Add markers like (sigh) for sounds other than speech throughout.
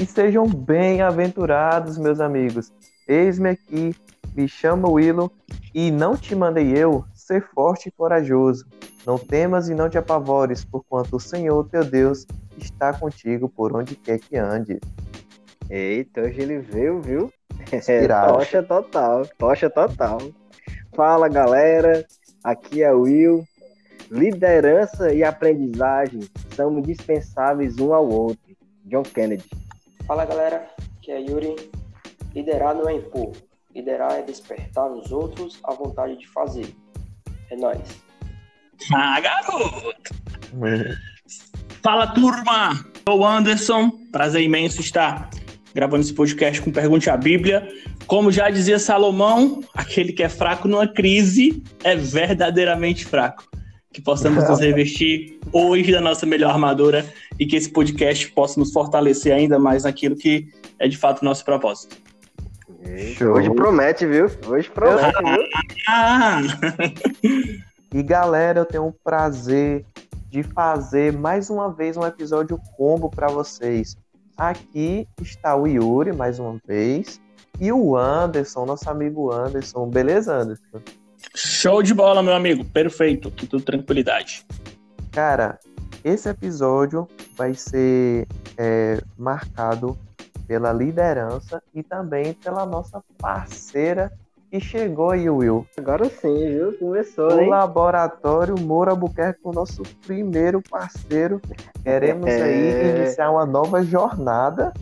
e sejam bem-aventurados, meus amigos. Eis-me aqui, me chamo Willow e não te mandei eu ser forte e corajoso. Não temas e não te apavores, porquanto o Senhor teu Deus está contigo por onde quer que ande. Eita, hoje ele veio, viu? (laughs) É, tocha total, tocha total. Fala galera, aqui é o Will. Liderança e aprendizagem são indispensáveis um ao outro. John Kennedy. Fala galera, aqui é Yuri. Liderar não é impor, liderar é despertar nos outros a vontade de fazer. É nóis. Ah, garoto! Fala turma! Sou o Anderson, prazer imenso estar gravando esse podcast com Pergunte à Bíblia. Como já dizia Salomão, aquele que é fraco numa crise é verdadeiramente fraco. Que possamos nos (laughs) revestir hoje da nossa melhor armadura e que esse podcast possa nos fortalecer ainda mais naquilo que é de fato nosso propósito. Show. Hoje promete, viu? Hoje promete, viu? Ah! e galera, eu tenho o prazer de fazer mais uma vez um episódio combo para vocês. Aqui está o Yuri mais uma vez e o Anderson, nosso amigo Anderson. Beleza, Anderson? Show de bola, meu amigo. Perfeito. Tudo tranquilidade. Cara, esse episódio vai ser é, marcado pela liderança e também pela nossa parceira que chegou aí, Will. Agora sim, viu? Começou, o hein? Laboratório Moura Albuquerque, o nosso primeiro parceiro. Queremos é... aí iniciar uma nova jornada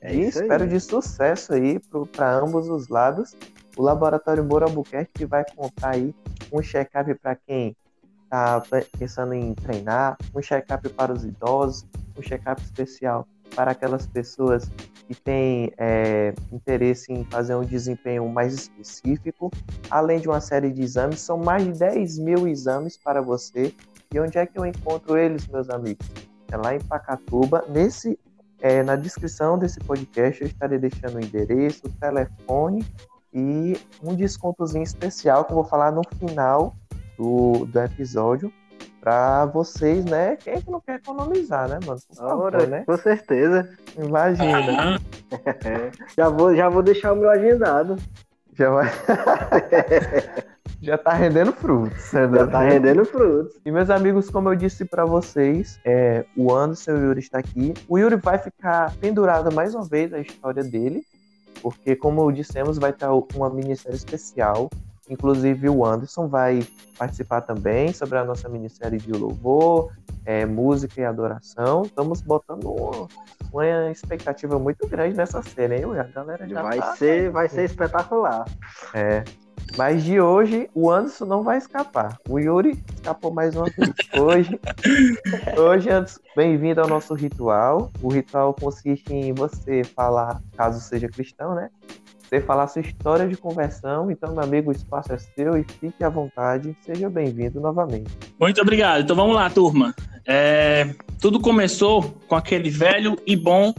é e espero aí. de sucesso aí para ambos os lados. O Laboratório Moura Albuquerque vai contar aí um check-up para quem está pensando em treinar, um check-up para os idosos, um check-up especial para aquelas pessoas que têm é, interesse em fazer um desempenho mais específico, além de uma série de exames. São mais de 10 mil exames para você. E onde é que eu encontro eles, meus amigos? É lá em Pacatuba. Nesse, é, na descrição desse podcast eu estarei deixando o endereço, o telefone e um descontozinho especial que eu vou falar no final do, do episódio para vocês, né? Quem é que não quer economizar, né, mano? Ora, né? Com certeza. Imagina. (laughs) já, vou, já vou deixar o meu agendado. Já vai. (laughs) já tá rendendo frutos. Né? Já tá rendendo frutos. E meus amigos, como eu disse para vocês, é, o Anderson e o Yuri está aqui. O Yuri vai ficar pendurado mais uma vez a história dele, porque como dissemos, vai estar uma minissérie especial Inclusive o Anderson vai participar também sobre a nossa minissérie de louvor, é, música e adoração. Estamos botando uma, uma, expectativa muito grande nessa série, hein? A galera já vai tá, ser, vai ser espetacular. É. Mas de hoje o Anderson não vai escapar. O Yuri escapou mais uma vez. Hoje, (laughs) hoje Anderson, bem-vindo ao nosso ritual. O ritual consiste em você falar, caso seja cristão, né? você falar sua história de conversão. Então, meu amigo, o espaço é seu e fique à vontade. Seja bem-vindo novamente. Muito obrigado. Então, vamos lá, turma. É, tudo começou com aquele velho e bom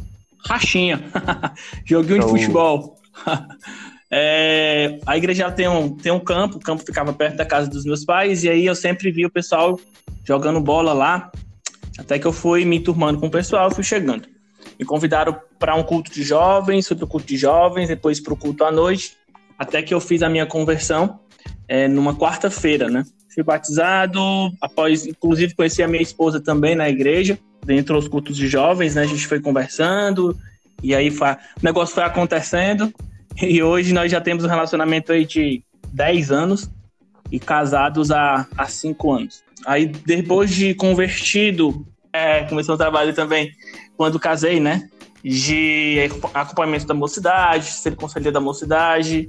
rachinha. (laughs) Joguinho de futebol. (laughs) É, a igreja tem um, tem um campo, o campo ficava perto da casa dos meus pais, e aí eu sempre vi o pessoal jogando bola lá, até que eu fui me turmando com o pessoal, fui chegando. Me convidaram para um culto de jovens, fui para o culto de jovens, depois para o culto à noite, até que eu fiz a minha conversão é, numa quarta-feira, né? Fui batizado, após, inclusive, conheci a minha esposa também na igreja, dentro dos cultos de jovens, né? A gente foi conversando, e aí foi, o negócio foi acontecendo, e hoje nós já temos um relacionamento aí de 10 anos e casados há, há 5 anos. Aí, depois de convertido, é, começou o trabalho também quando casei, né? De acompanhamento da mocidade, sendo conselheiro da mocidade,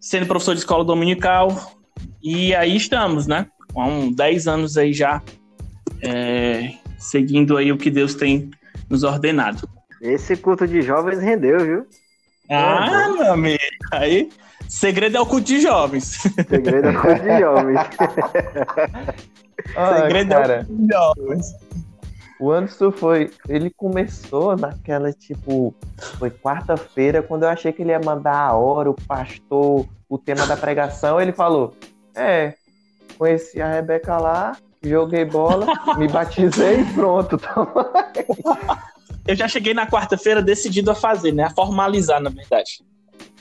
sendo professor de escola dominical. E aí estamos, né? Há uns 10 anos aí já, é, seguindo aí o que Deus tem nos ordenado. Esse culto de jovens rendeu, viu? Ah, meu amigo. Aí, segredo é o culto de jovens. Segredo é o culto de jovens. (laughs) ah, segredo cara. é o culto de jovens. O Anderson foi. Ele começou naquela, tipo. Foi quarta-feira, quando eu achei que ele ia mandar a hora, o pastor, o tema da pregação. Ele falou: É, conheci a Rebeca lá, joguei bola, me batizei e (laughs) pronto. Eu já cheguei na quarta-feira decidido a fazer, né? A formalizar, na verdade.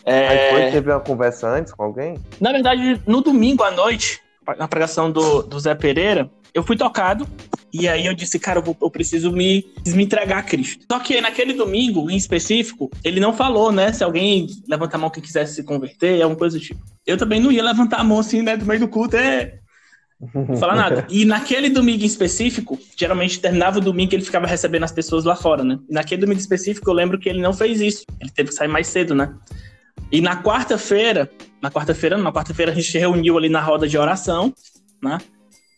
É... Aí foi, teve uma conversa antes com alguém? Na verdade, no domingo à noite, na pregação do, do Zé Pereira, eu fui tocado e aí eu disse, cara, eu, vou, eu preciso me, me entregar a Cristo. Só que naquele domingo, em específico, ele não falou, né? Se alguém levantar a mão que quisesse se converter, é uma coisa do tipo. Eu também não ia levantar a mão assim, né? Do meio do culto, é. Não falar nada. E naquele domingo em específico, geralmente terminava o domingo que ele ficava recebendo as pessoas lá fora, né? E naquele domingo específico, eu lembro que ele não fez isso. Ele teve que sair mais cedo, né? E na quarta-feira, na quarta-feira, na quarta-feira a gente se reuniu ali na roda de oração, né?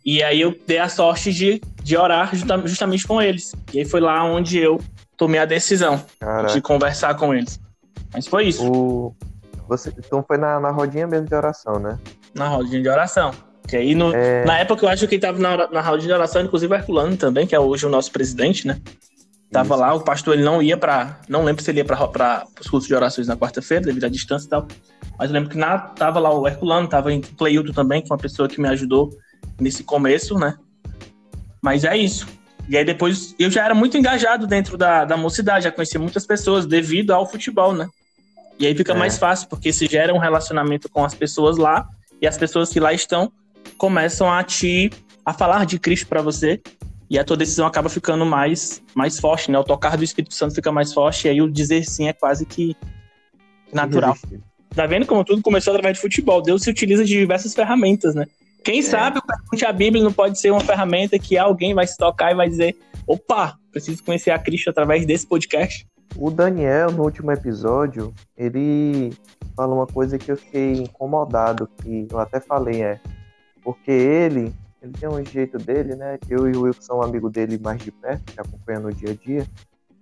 E aí eu dei a sorte de, de orar justamente com eles. E aí foi lá onde eu tomei a decisão Caraca. de conversar com eles. Mas foi isso. O... Você, então foi na, na rodinha mesmo de oração, né? Na rodinha de oração. Que aí no, é... na época eu acho que quem tava na, na rodinha de oração, inclusive o Herculano também, que é hoje o nosso presidente, né? Tava Isso. lá, o pastor ele não ia para, não lembro se ele ia para os cursos de orações na quarta-feira, devido à distância e tal. Mas eu lembro que na, tava lá o Herculano, tava em Cleilton também, que foi uma pessoa que me ajudou nesse começo, né? Mas é isso. E aí depois eu já era muito engajado dentro da, da mocidade, já conhecia muitas pessoas devido ao futebol, né? E aí fica é. mais fácil, porque se gera um relacionamento com as pessoas lá, e as pessoas que lá estão começam a te a falar de Cristo para você, e a tua decisão acaba ficando mais mais forte, né? O tocar do Espírito Santo fica mais forte, e aí o dizer sim é quase que natural. Tá vendo como tudo começou através de futebol? Deus se utiliza de diversas ferramentas, né? Quem é. sabe o Pergunte a Bíblia não pode ser uma ferramenta que alguém vai se tocar e vai dizer: opa, preciso conhecer a Cristo através desse podcast. O Daniel, no último episódio, ele falou uma coisa que eu fiquei incomodado, que eu até falei, é, porque ele, ele tem um jeito dele, né? Eu e o Wilson são amigo dele mais de perto, que acompanha no dia a dia.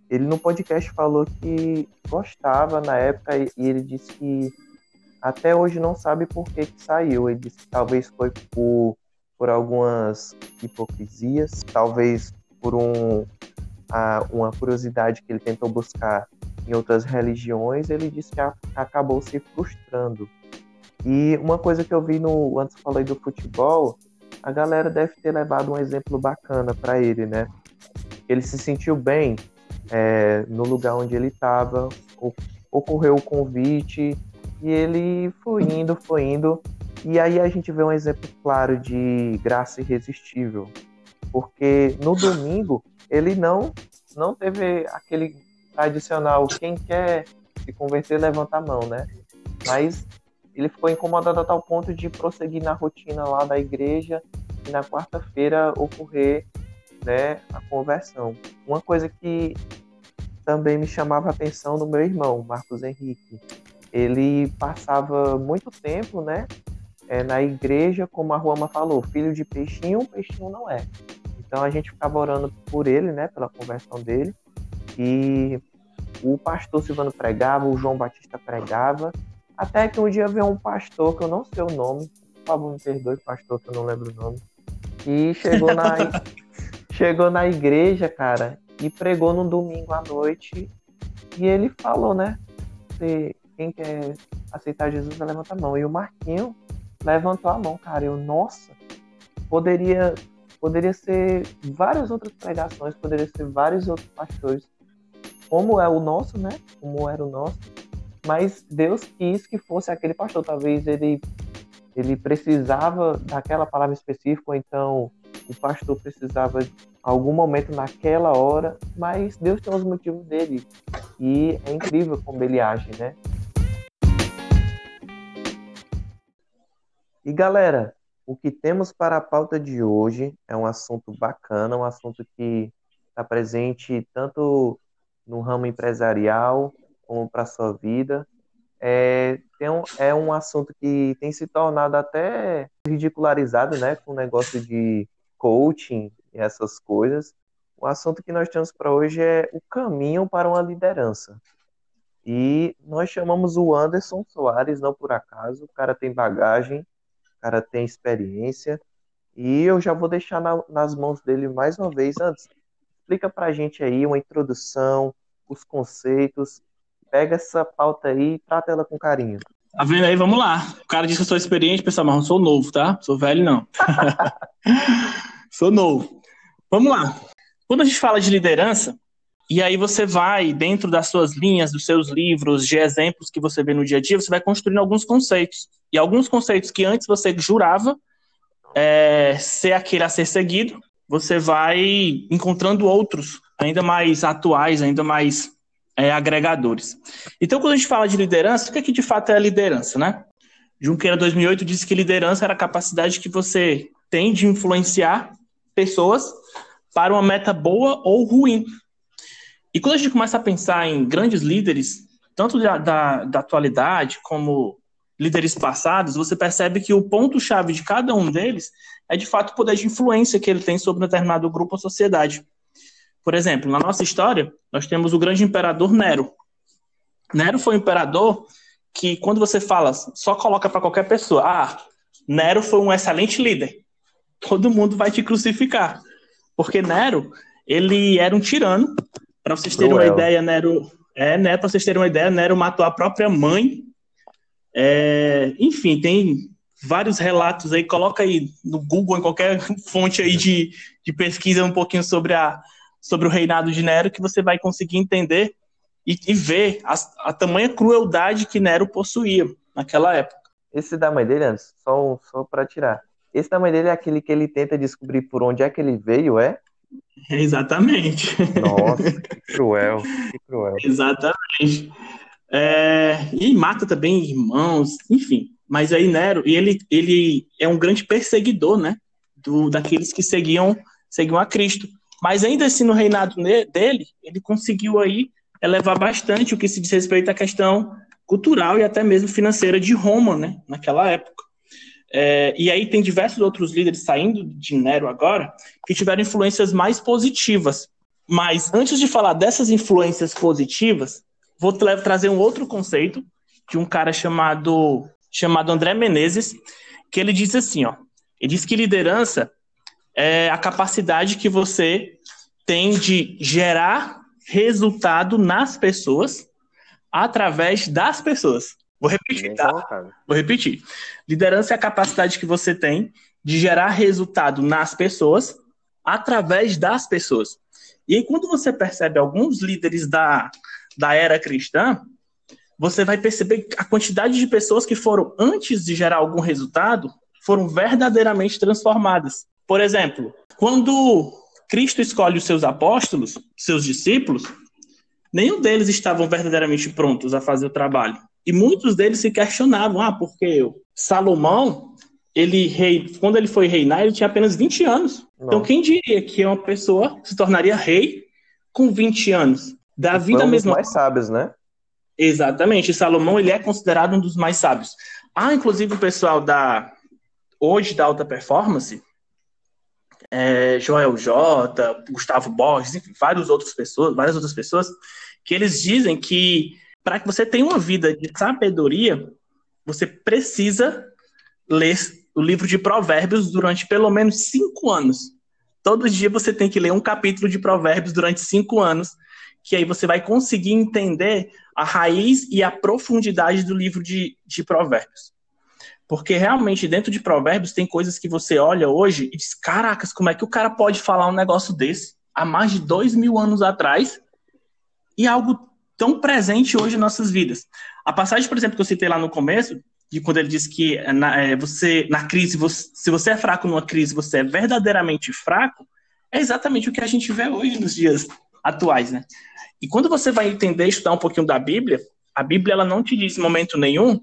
Ele no podcast falou que gostava na época e ele disse que até hoje não sabe por que, que saiu. Ele disse que talvez foi por, por algumas hipocrisias, talvez por um, a, uma curiosidade que ele tentou buscar em outras religiões, ele disse que a, acabou se frustrando. E uma coisa que eu vi no antes falei do futebol, a galera deve ter levado um exemplo bacana para ele, né? Ele se sentiu bem é, no lugar onde ele estava, ocorreu o convite, e ele foi indo, foi indo. E aí a gente vê um exemplo claro de graça irresistível. Porque no domingo ele não não teve aquele tradicional quem quer se converter levanta a mão, né? Mas ele ficou incomodado a tal ponto de prosseguir na rotina lá da igreja e na quarta-feira ocorrer né, a conversão. Uma coisa que também me chamava a atenção do meu irmão, Marcos Henrique ele passava muito tempo, né, é, na igreja, como a Ruama falou, filho de peixinho, peixinho não é. Então a gente ficava orando por ele, né, pela conversão dele. E o pastor Silvano pregava, o João Batista pregava, até que um dia veio um pastor, que eu não sei o nome, por favor me perdoe, pastor, que eu não lembro o nome, e chegou na, (laughs) chegou na igreja, cara, e pregou no domingo à noite, e ele falou, né, quem quer aceitar Jesus, levanta a mão. E o Marquinho levantou a mão, cara. Eu, nossa, poderia, poderia ser várias outras pregações, poderia ser vários outros pastores, como é o nosso, né? Como era o nosso. Mas Deus quis que fosse aquele pastor. Talvez ele, ele precisava daquela palavra específica, ou então o pastor precisava de algum momento naquela hora, mas Deus tem os motivos dele. E é incrível como ele age, né? E galera, o que temos para a pauta de hoje é um assunto bacana, um assunto que está presente tanto no ramo empresarial como para a sua vida. É, um, é um assunto que tem se tornado até ridicularizado, né, com o negócio de coaching e essas coisas. O assunto que nós temos para hoje é o caminho para uma liderança. E nós chamamos o Anderson Soares, não por acaso, o cara tem bagagem, cara tem experiência. E eu já vou deixar na, nas mãos dele mais uma vez. Antes, explica pra gente aí uma introdução, os conceitos. Pega essa pauta aí e trata ela com carinho. Tá vendo aí? Vamos lá. O cara disse que eu sou experiente, pessoal, mas não sou novo, tá? Sou velho, não. (laughs) sou novo. Vamos lá. Quando a gente fala de liderança, E aí você vai, dentro das suas linhas, dos seus livros, de exemplos que você vê no dia a dia, você vai construindo alguns conceitos. E alguns conceitos que antes você jurava é, ser aquele a ser seguido, você vai encontrando outros, ainda mais atuais, ainda mais é, agregadores. Então, quando a gente fala de liderança, o que, é que de fato é a liderança, né? Junqueira 2008 disse que liderança era a capacidade que você tem de influenciar pessoas para uma meta boa ou ruim. E quando a gente começa a pensar em grandes líderes, tanto da, da, da atualidade como líderes passados, você percebe que o ponto-chave de cada um deles é de fato o poder de influência que ele tem sobre um determinado grupo ou sociedade. Por exemplo, na nossa história, nós temos o grande imperador Nero. Nero foi um imperador que, quando você fala, só coloca para qualquer pessoa: ah, Nero foi um excelente líder. Todo mundo vai te crucificar. Porque Nero, ele era um tirano para vocês terem Cruel. uma ideia, Nero. É, né? Para vocês terem uma ideia, Nero matou a própria mãe. É, enfim, tem vários relatos aí. Coloca aí no Google, em qualquer (laughs) fonte aí de, de pesquisa, um pouquinho sobre, a, sobre o reinado de Nero, que você vai conseguir entender e, e ver a, a tamanha crueldade que Nero possuía naquela época. Esse da mãe dele, antes, só, só para tirar. Esse da mãe dele é aquele que ele tenta descobrir por onde é que ele veio, é? (laughs) Exatamente. Nossa, (laughs) que cruel, que cruel. Exatamente. É, e mata também irmãos, enfim. Mas aí Nero, e ele, ele é um grande perseguidor, né? Do, daqueles que seguiam, seguiam a Cristo. Mas ainda assim, no reinado dele, ele conseguiu aí elevar bastante o que se diz respeito à questão cultural e até mesmo financeira de Roma, né? Naquela época. É, e aí tem diversos outros líderes saindo de Nero agora que tiveram influências mais positivas. Mas antes de falar dessas influências positivas, vou tra trazer um outro conceito de um cara chamado chamado André Menezes, que ele diz assim, ó, ele diz que liderança é a capacidade que você tem de gerar resultado nas pessoas através das pessoas. Vou repetir, tá? Vou repetir. Liderança é a capacidade que você tem de gerar resultado nas pessoas através das pessoas. E aí, quando você percebe alguns líderes da, da era cristã, você vai perceber a quantidade de pessoas que foram, antes de gerar algum resultado, foram verdadeiramente transformadas. Por exemplo, quando Cristo escolhe os seus apóstolos, seus discípulos, nenhum deles estavam verdadeiramente prontos a fazer o trabalho. E muitos deles se questionavam, ah, porque eu? Salomão, ele rei, quando ele foi reinar, ele tinha apenas 20 anos. Então, Não. Então quem diria que uma pessoa se tornaria rei com 20 anos? Davi da mesma mais sábios, né? Exatamente. Salomão, ele é considerado um dos mais sábios. Ah, inclusive o pessoal da hoje da alta performance, é, Joel J, Gustavo Borges, enfim, várias outras pessoas, várias outras pessoas, que eles dizem que para que você tenha uma vida de sabedoria, você precisa ler o livro de Provérbios durante pelo menos cinco anos. Todo dia você tem que ler um capítulo de Provérbios durante cinco anos, que aí você vai conseguir entender a raiz e a profundidade do livro de, de Provérbios. Porque realmente dentro de Provérbios tem coisas que você olha hoje e diz: caracas, como é que o cara pode falar um negócio desse há mais de dois mil anos atrás e algo tão presente hoje em nossas vidas. A passagem, por exemplo, que eu citei lá no começo, de quando ele diz que na, é, você, na crise, você, se você é fraco numa crise, você é verdadeiramente fraco, é exatamente o que a gente vê hoje nos dias atuais, né? E quando você vai entender, estudar um pouquinho da Bíblia, a Bíblia ela não te diz em momento nenhum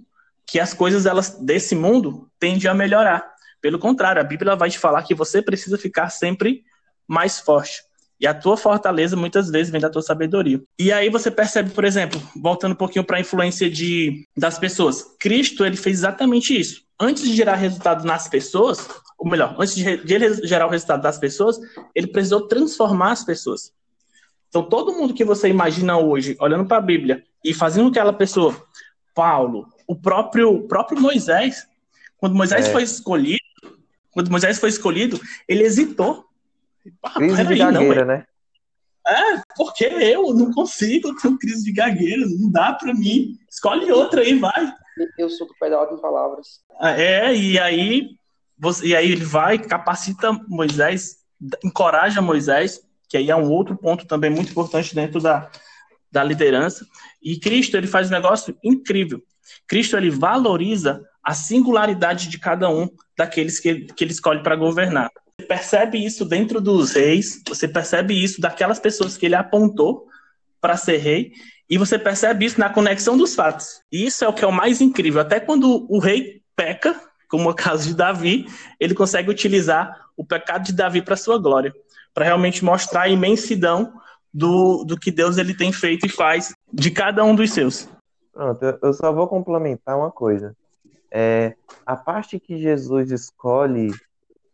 que as coisas elas desse mundo tendem a melhorar. Pelo contrário, a Bíblia vai te falar que você precisa ficar sempre mais forte. E a tua fortaleza muitas vezes vem da tua sabedoria. E aí você percebe, por exemplo, voltando um pouquinho para a influência de, das pessoas. Cristo, ele fez exatamente isso. Antes de gerar resultado nas pessoas, ou melhor, antes de, de ele gerar o resultado das pessoas, ele precisou transformar as pessoas. Então, todo mundo que você imagina hoje, olhando para a Bíblia e fazendo aquela pessoa, Paulo, o próprio, o próprio Moisés, quando Moisés é. foi escolhido, quando Moisés foi escolhido, ele hesitou ah, crise de gagueira, não, né? É, porque eu não consigo ter crise de gagueira, não dá pra mim. Escolhe outra aí, vai. Eu sou do pedal em palavras. Ah, é, e aí, você, e aí ele vai, capacita Moisés, encoraja Moisés, que aí é um outro ponto também muito importante dentro da, da liderança. E Cristo, ele faz um negócio incrível. Cristo, ele valoriza a singularidade de cada um daqueles que que ele escolhe para governar. Você percebe isso dentro dos reis, você percebe isso daquelas pessoas que ele apontou para ser rei, e você percebe isso na conexão dos fatos. E isso é o que é o mais incrível. Até quando o rei peca, como é o caso de Davi, ele consegue utilizar o pecado de Davi para sua glória, para realmente mostrar a imensidão do, do que Deus ele tem feito e faz de cada um dos seus. Pronto, eu só vou complementar uma coisa. É, a parte que Jesus escolhe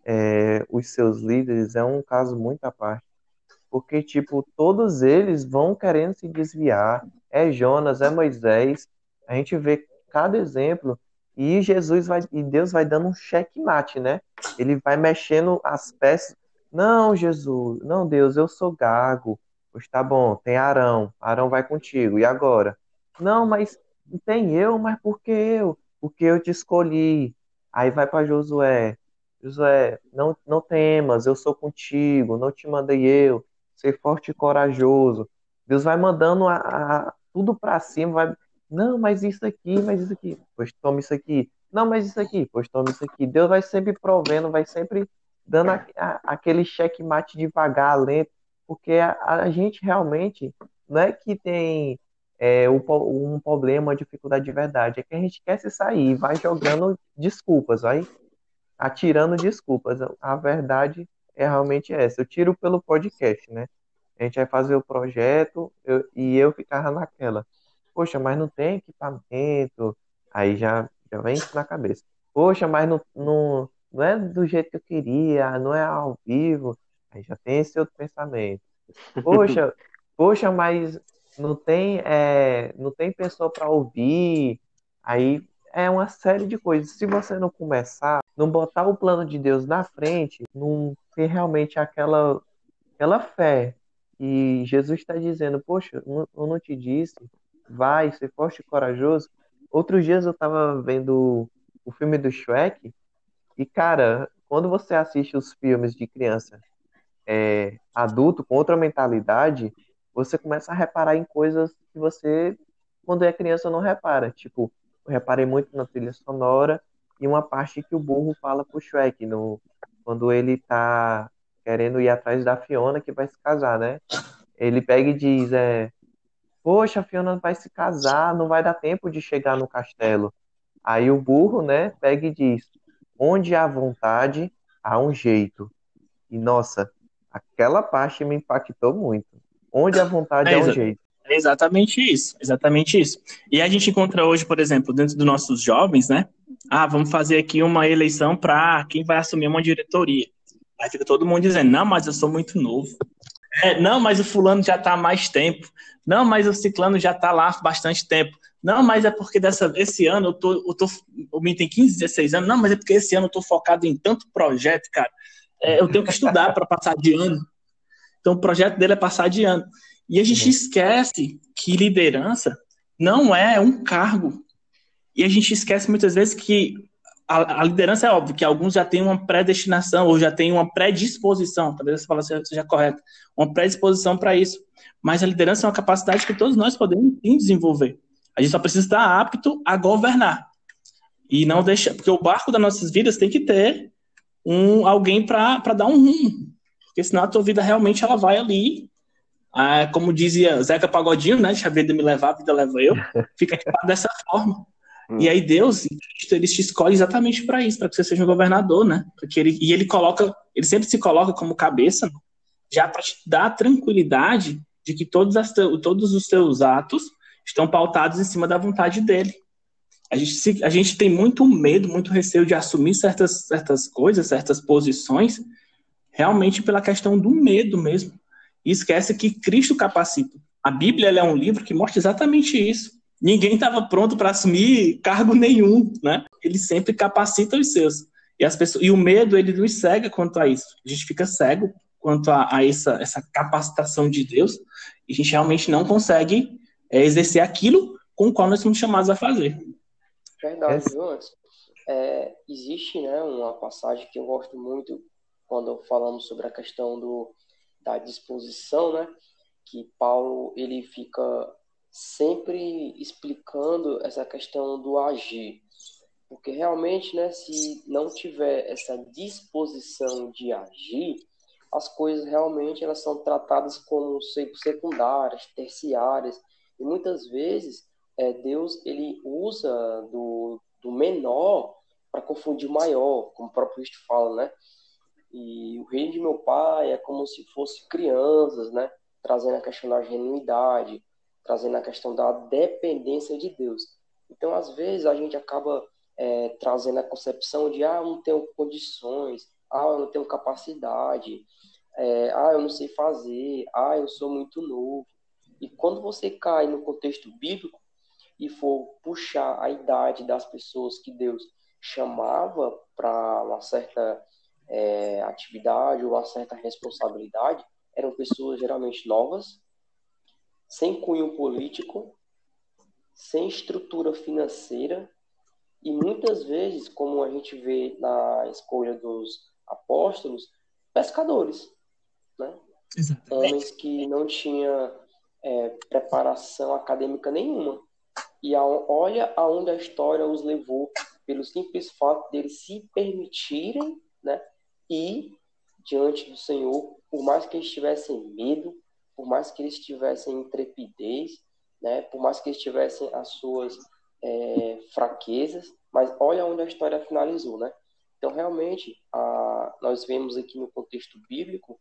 é, os seus líderes é um caso muito à parte. Porque, tipo, todos eles vão querendo se desviar. É Jonas, é Moisés. A gente vê cada exemplo e Jesus vai e Deus vai dando um checkmate, né? Ele vai mexendo as peças. Não, Jesus, não, Deus, eu sou gago. Pois tá bom, tem Arão. Arão vai contigo. E agora? Não, mas tem eu, mas por que eu? porque eu te escolhi. Aí vai para Josué. Josué, não, não temas, eu sou contigo, não te mandei eu. Ser forte e corajoso. Deus vai mandando a, a tudo para cima, vai. Não, mas isso aqui, mas isso aqui. Pois toma isso aqui. Não, mas isso aqui. Pois toma isso aqui. Deus vai sempre provendo, vai sempre dando a, a, aquele checkmate devagar, lento, porque a, a gente realmente não é que tem é, um problema, uma dificuldade de verdade. É que a gente quer se sair, vai jogando desculpas, vai atirando desculpas. A verdade é realmente essa. Eu tiro pelo podcast, né? A gente vai fazer o projeto eu, e eu ficava naquela. Poxa, mas não tem equipamento. Aí já, já vem isso na cabeça. Poxa, mas não, não, não é do jeito que eu queria, não é ao vivo. Aí já tem esse outro pensamento. (laughs) Poxa, poxa, mas não tem, é, não tem pessoa para ouvir. Aí é uma série de coisas. Se você não começar, não botar o plano de Deus na frente, não ter realmente aquela, aquela fé. E Jesus está dizendo, poxa, eu não te disse, vai, ser forte e corajoso. Outros dias eu estava vendo o filme do Shrek, e cara, quando você assiste os filmes de criança é, adulto com outra mentalidade, você começa a reparar em coisas que você, quando é criança, não repara. Tipo, eu reparei muito na trilha sonora e uma parte que o burro fala pro Shrek, no, quando ele tá querendo ir atrás da Fiona, que vai se casar, né? Ele pega e diz, é, poxa, a Fiona vai se casar, não vai dar tempo de chegar no castelo. Aí o burro, né, pega e diz, onde há vontade, há um jeito. E, nossa, aquela parte me impactou muito. Onde a vontade é, é um jeito. É exatamente isso, exatamente isso. E a gente encontra hoje, por exemplo, dentro dos nossos jovens, né? Ah, vamos fazer aqui uma eleição para quem vai assumir uma diretoria. Aí fica todo mundo dizendo, não, mas eu sou muito novo. É, não, mas o fulano já está há mais tempo. Não, mas o ciclano já está lá há bastante tempo. Não, mas é porque dessa, esse ano eu tô, eu tô, o menino tem 15, 16 anos. Não, mas é porque esse ano eu tô focado em tanto projeto, cara. É, eu tenho que estudar para passar de ano. Então, o projeto dele é passar de ano. E a gente uhum. esquece que liderança não é um cargo. E a gente esquece muitas vezes que a, a liderança é óbvio que alguns já têm uma predestinação ou já têm uma predisposição, talvez essa palavra seja correta, uma predisposição para isso. Mas a liderança é uma capacidade que todos nós podemos desenvolver. A gente só precisa estar apto a governar. E não deixar. Porque o barco das nossas vidas tem que ter um, alguém para dar um rumo. Porque senão a tua vida realmente ela vai ali, ah, como dizia Zeca Pagodinho, né? Deixa a vida me levar, a vida leva eu. (laughs) Fica dessa forma. E aí Deus, ele te escolhe exatamente para isso, para que você seja um governador, né? Porque ele, e ele coloca, ele sempre se coloca como cabeça, já para te dar tranquilidade de que todos, as, todos os teus atos estão pautados em cima da vontade dele. A gente, a gente tem muito medo, muito receio de assumir certas, certas coisas, certas posições, realmente pela questão do medo mesmo. E esquece que Cristo capacita. A Bíblia é um livro que mostra exatamente isso. Ninguém estava pronto para assumir cargo nenhum, né? Ele sempre capacita os seus. E, as pessoas, e o medo, ele nos cega quanto a isso. A gente fica cego quanto a, a essa, essa capacitação de Deus e a gente realmente não consegue é, exercer aquilo com o qual nós somos chamados a fazer. Verdade, Jonas. É, existe né, uma passagem que eu gosto muito quando falamos sobre a questão do da disposição, né? Que Paulo ele fica sempre explicando essa questão do agir, porque realmente, né, se não tiver essa disposição de agir, as coisas realmente elas são tratadas como secundárias, terciárias, e muitas vezes é, Deus ele usa do, do menor para confundir o maior, como o próprio Cristo fala, né? E o reino de meu pai é como se fosse crianças, né? Trazendo a questão da genuidade, trazendo a questão da dependência de Deus. Então, às vezes, a gente acaba é, trazendo a concepção de, ah, eu não tenho condições, ah, eu não tenho capacidade, é, ah, eu não sei fazer, ah, eu sou muito novo. E quando você cai no contexto bíblico e for puxar a idade das pessoas que Deus chamava para uma certa é, atividade ou uma certa responsabilidade, eram pessoas geralmente novas, sem cunho político, sem estrutura financeira e muitas vezes, como a gente vê na escolha dos apóstolos, pescadores, né? Homens que não tinham é, preparação acadêmica nenhuma. E a, olha aonde a história os levou pelo simples fato deles se permitirem né, ir diante do Senhor, por mais que eles tivessem medo, por mais que eles tivessem intrepidez, né, por mais que eles tivessem as suas é, fraquezas, mas olha onde a história finalizou, né? Então, realmente, a, nós vemos aqui no contexto bíblico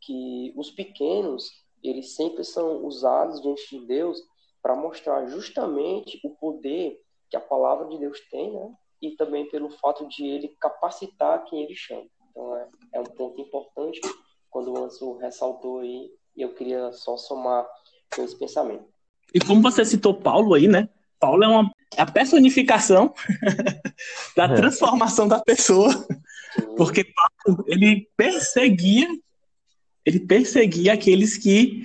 que os pequenos, eles sempre são usados diante de Deus para mostrar justamente o poder que a palavra de Deus tem, né? E também pelo fato de ele capacitar quem ele chama. Então, é, é um ponto importante quando o Anso ressaltou aí, e eu queria só somar com esse pensamento. E como você citou Paulo aí, né? Paulo é, uma, é a personificação (laughs) da é. transformação da pessoa, porque Paulo, ele perseguia, ele perseguia aqueles que,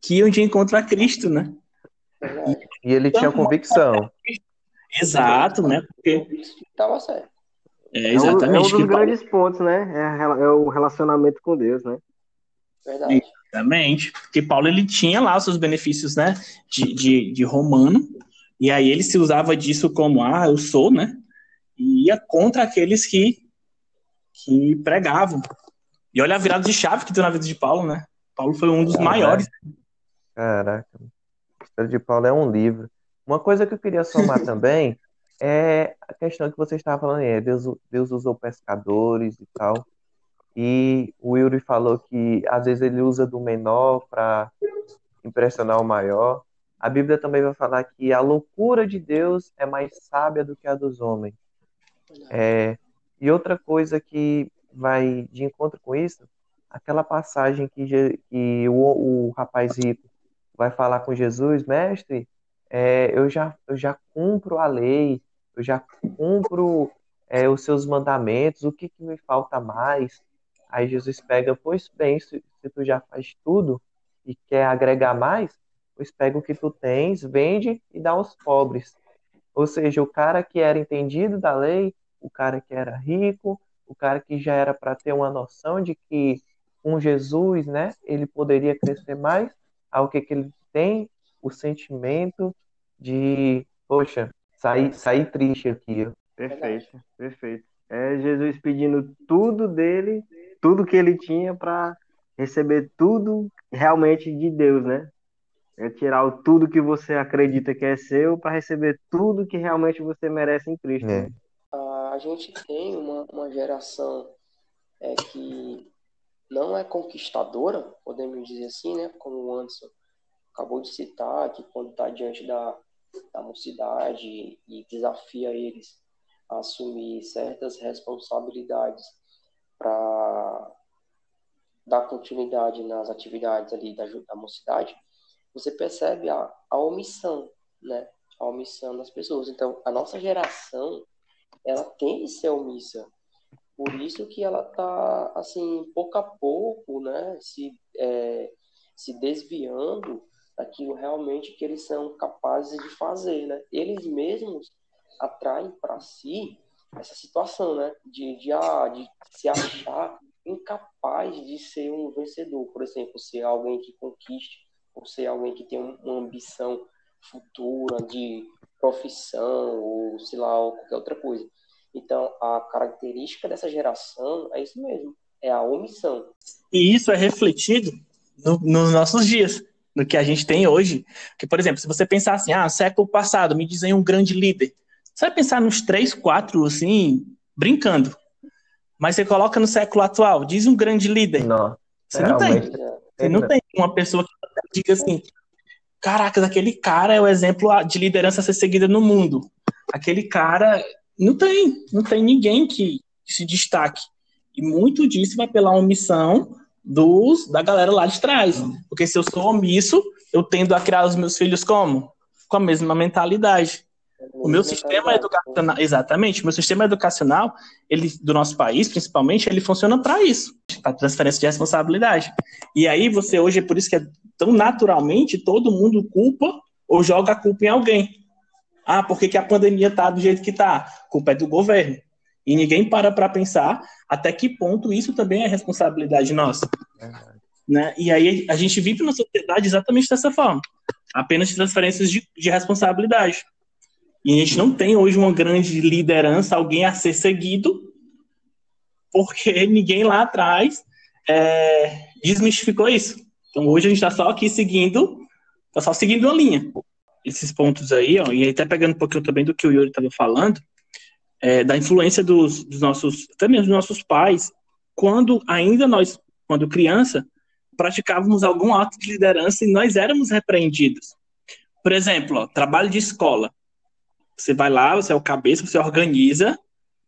que iam de encontro a Cristo, né? E ele tinha então, convicção. Exato, né? Porque estava certo. É, exatamente. É um, é um dos grandes pontos, né? É, é, o relacionamento com Deus, né? Verdade. Exatamente. Porque Paulo ele tinha lá os seus benefícios, né? De, de, de romano, e aí ele se usava disso como, ah, eu sou, né? E ia contra aqueles que, que pregavam. E olha a virada de chave que deu na vida de Paulo, né? Paulo foi um dos Caraca. maiores. Caraca. A história de Paulo é um livro. Uma coisa que eu queria somar (laughs) também é a questão que você estava falando. É Deus, Deus usou pescadores e tal. E o Yuri falou que às vezes ele usa do menor para impressionar o maior. A Bíblia também vai falar que a loucura de Deus é mais sábia do que a dos homens. É, e outra coisa que vai de encontro com isso, aquela passagem que, que o, o rapaz rico vai falar com Jesus, mestre, é, eu, já, eu já cumpro a lei, eu já cumpro é, os seus mandamentos, o que, que me falta mais? Aí Jesus pega, pois bem, se, se tu já faz tudo e quer agregar mais, pois pega o que tu tens, vende e dá aos pobres. Ou seja, o cara que era entendido da lei, o cara que era rico, o cara que já era para ter uma noção de que com Jesus, né, ele poderia crescer mais, ao que que ele tem o sentimento de, poxa, sair, sair triste aqui. Perfeito, perfeito. É Jesus pedindo tudo dele, tudo que ele tinha para receber tudo realmente de Deus, né? É tirar o tudo que você acredita que é seu para receber tudo que realmente você merece em Cristo. É. A gente tem uma, uma geração é, que não é conquistadora, podemos dizer assim, né? Como o Anderson acabou de citar, que quando está diante da, da mocidade e desafia eles a assumir certas responsabilidades para dar continuidade nas atividades ali da, da mocidade, você percebe a, a omissão, né? A omissão das pessoas. Então, a nossa geração, ela tem que ser omissa. Por isso que ela tá, assim, pouco a pouco, né? Se, é, se desviando daquilo realmente que eles são capazes de fazer, né? Eles mesmos atraem para si essa situação, né? De, de, ah, de se achar incapaz de ser um vencedor, por exemplo, ser alguém que conquiste, ou ser alguém que tem uma ambição futura de profissão, ou sei lá, ou qualquer outra coisa. Então, a característica dessa geração é isso mesmo, é a omissão. E isso é refletido no, nos nossos dias, no que a gente tem hoje. Que, por exemplo, se você pensar assim, ah, século passado, me dizem um grande líder. Você vai pensar nos três, quatro, assim, brincando. Mas você coloca no século atual, diz um grande líder. Não. Você não tem. Você não tem uma pessoa que diga assim, caraca, aquele cara é o exemplo de liderança a ser seguida no mundo. Aquele cara, não tem, não tem ninguém que se destaque. E muito disso vai pela omissão dos, da galera lá de trás. Porque se eu sou omisso, eu tendo a criar os meus filhos como? Com a mesma mentalidade. O meu sistema educacional, exatamente, o meu sistema educacional, ele do nosso país, principalmente, ele funciona para isso, para transferência de responsabilidade. E aí você hoje é por isso que é tão naturalmente todo mundo culpa ou joga a culpa em alguém. Ah, por que, que a pandemia tá do jeito que tá? A culpa é do governo. E ninguém para para pensar até que ponto isso também é responsabilidade nossa. Né? E aí a gente vive na sociedade exatamente dessa forma. Apenas transferências de, de responsabilidade. E a gente não tem hoje uma grande liderança, alguém a ser seguido, porque ninguém lá atrás é, desmistificou isso. Então hoje a gente está só aqui seguindo, está só seguindo uma linha. Esses pontos aí, ó, e até pegando um pouquinho também do que o Yuri estava falando, é, da influência dos, dos, nossos, mesmo dos nossos pais, quando ainda nós, quando criança, praticávamos algum ato de liderança e nós éramos repreendidos. Por exemplo, ó, trabalho de escola. Você vai lá, você é o cabeça, você organiza,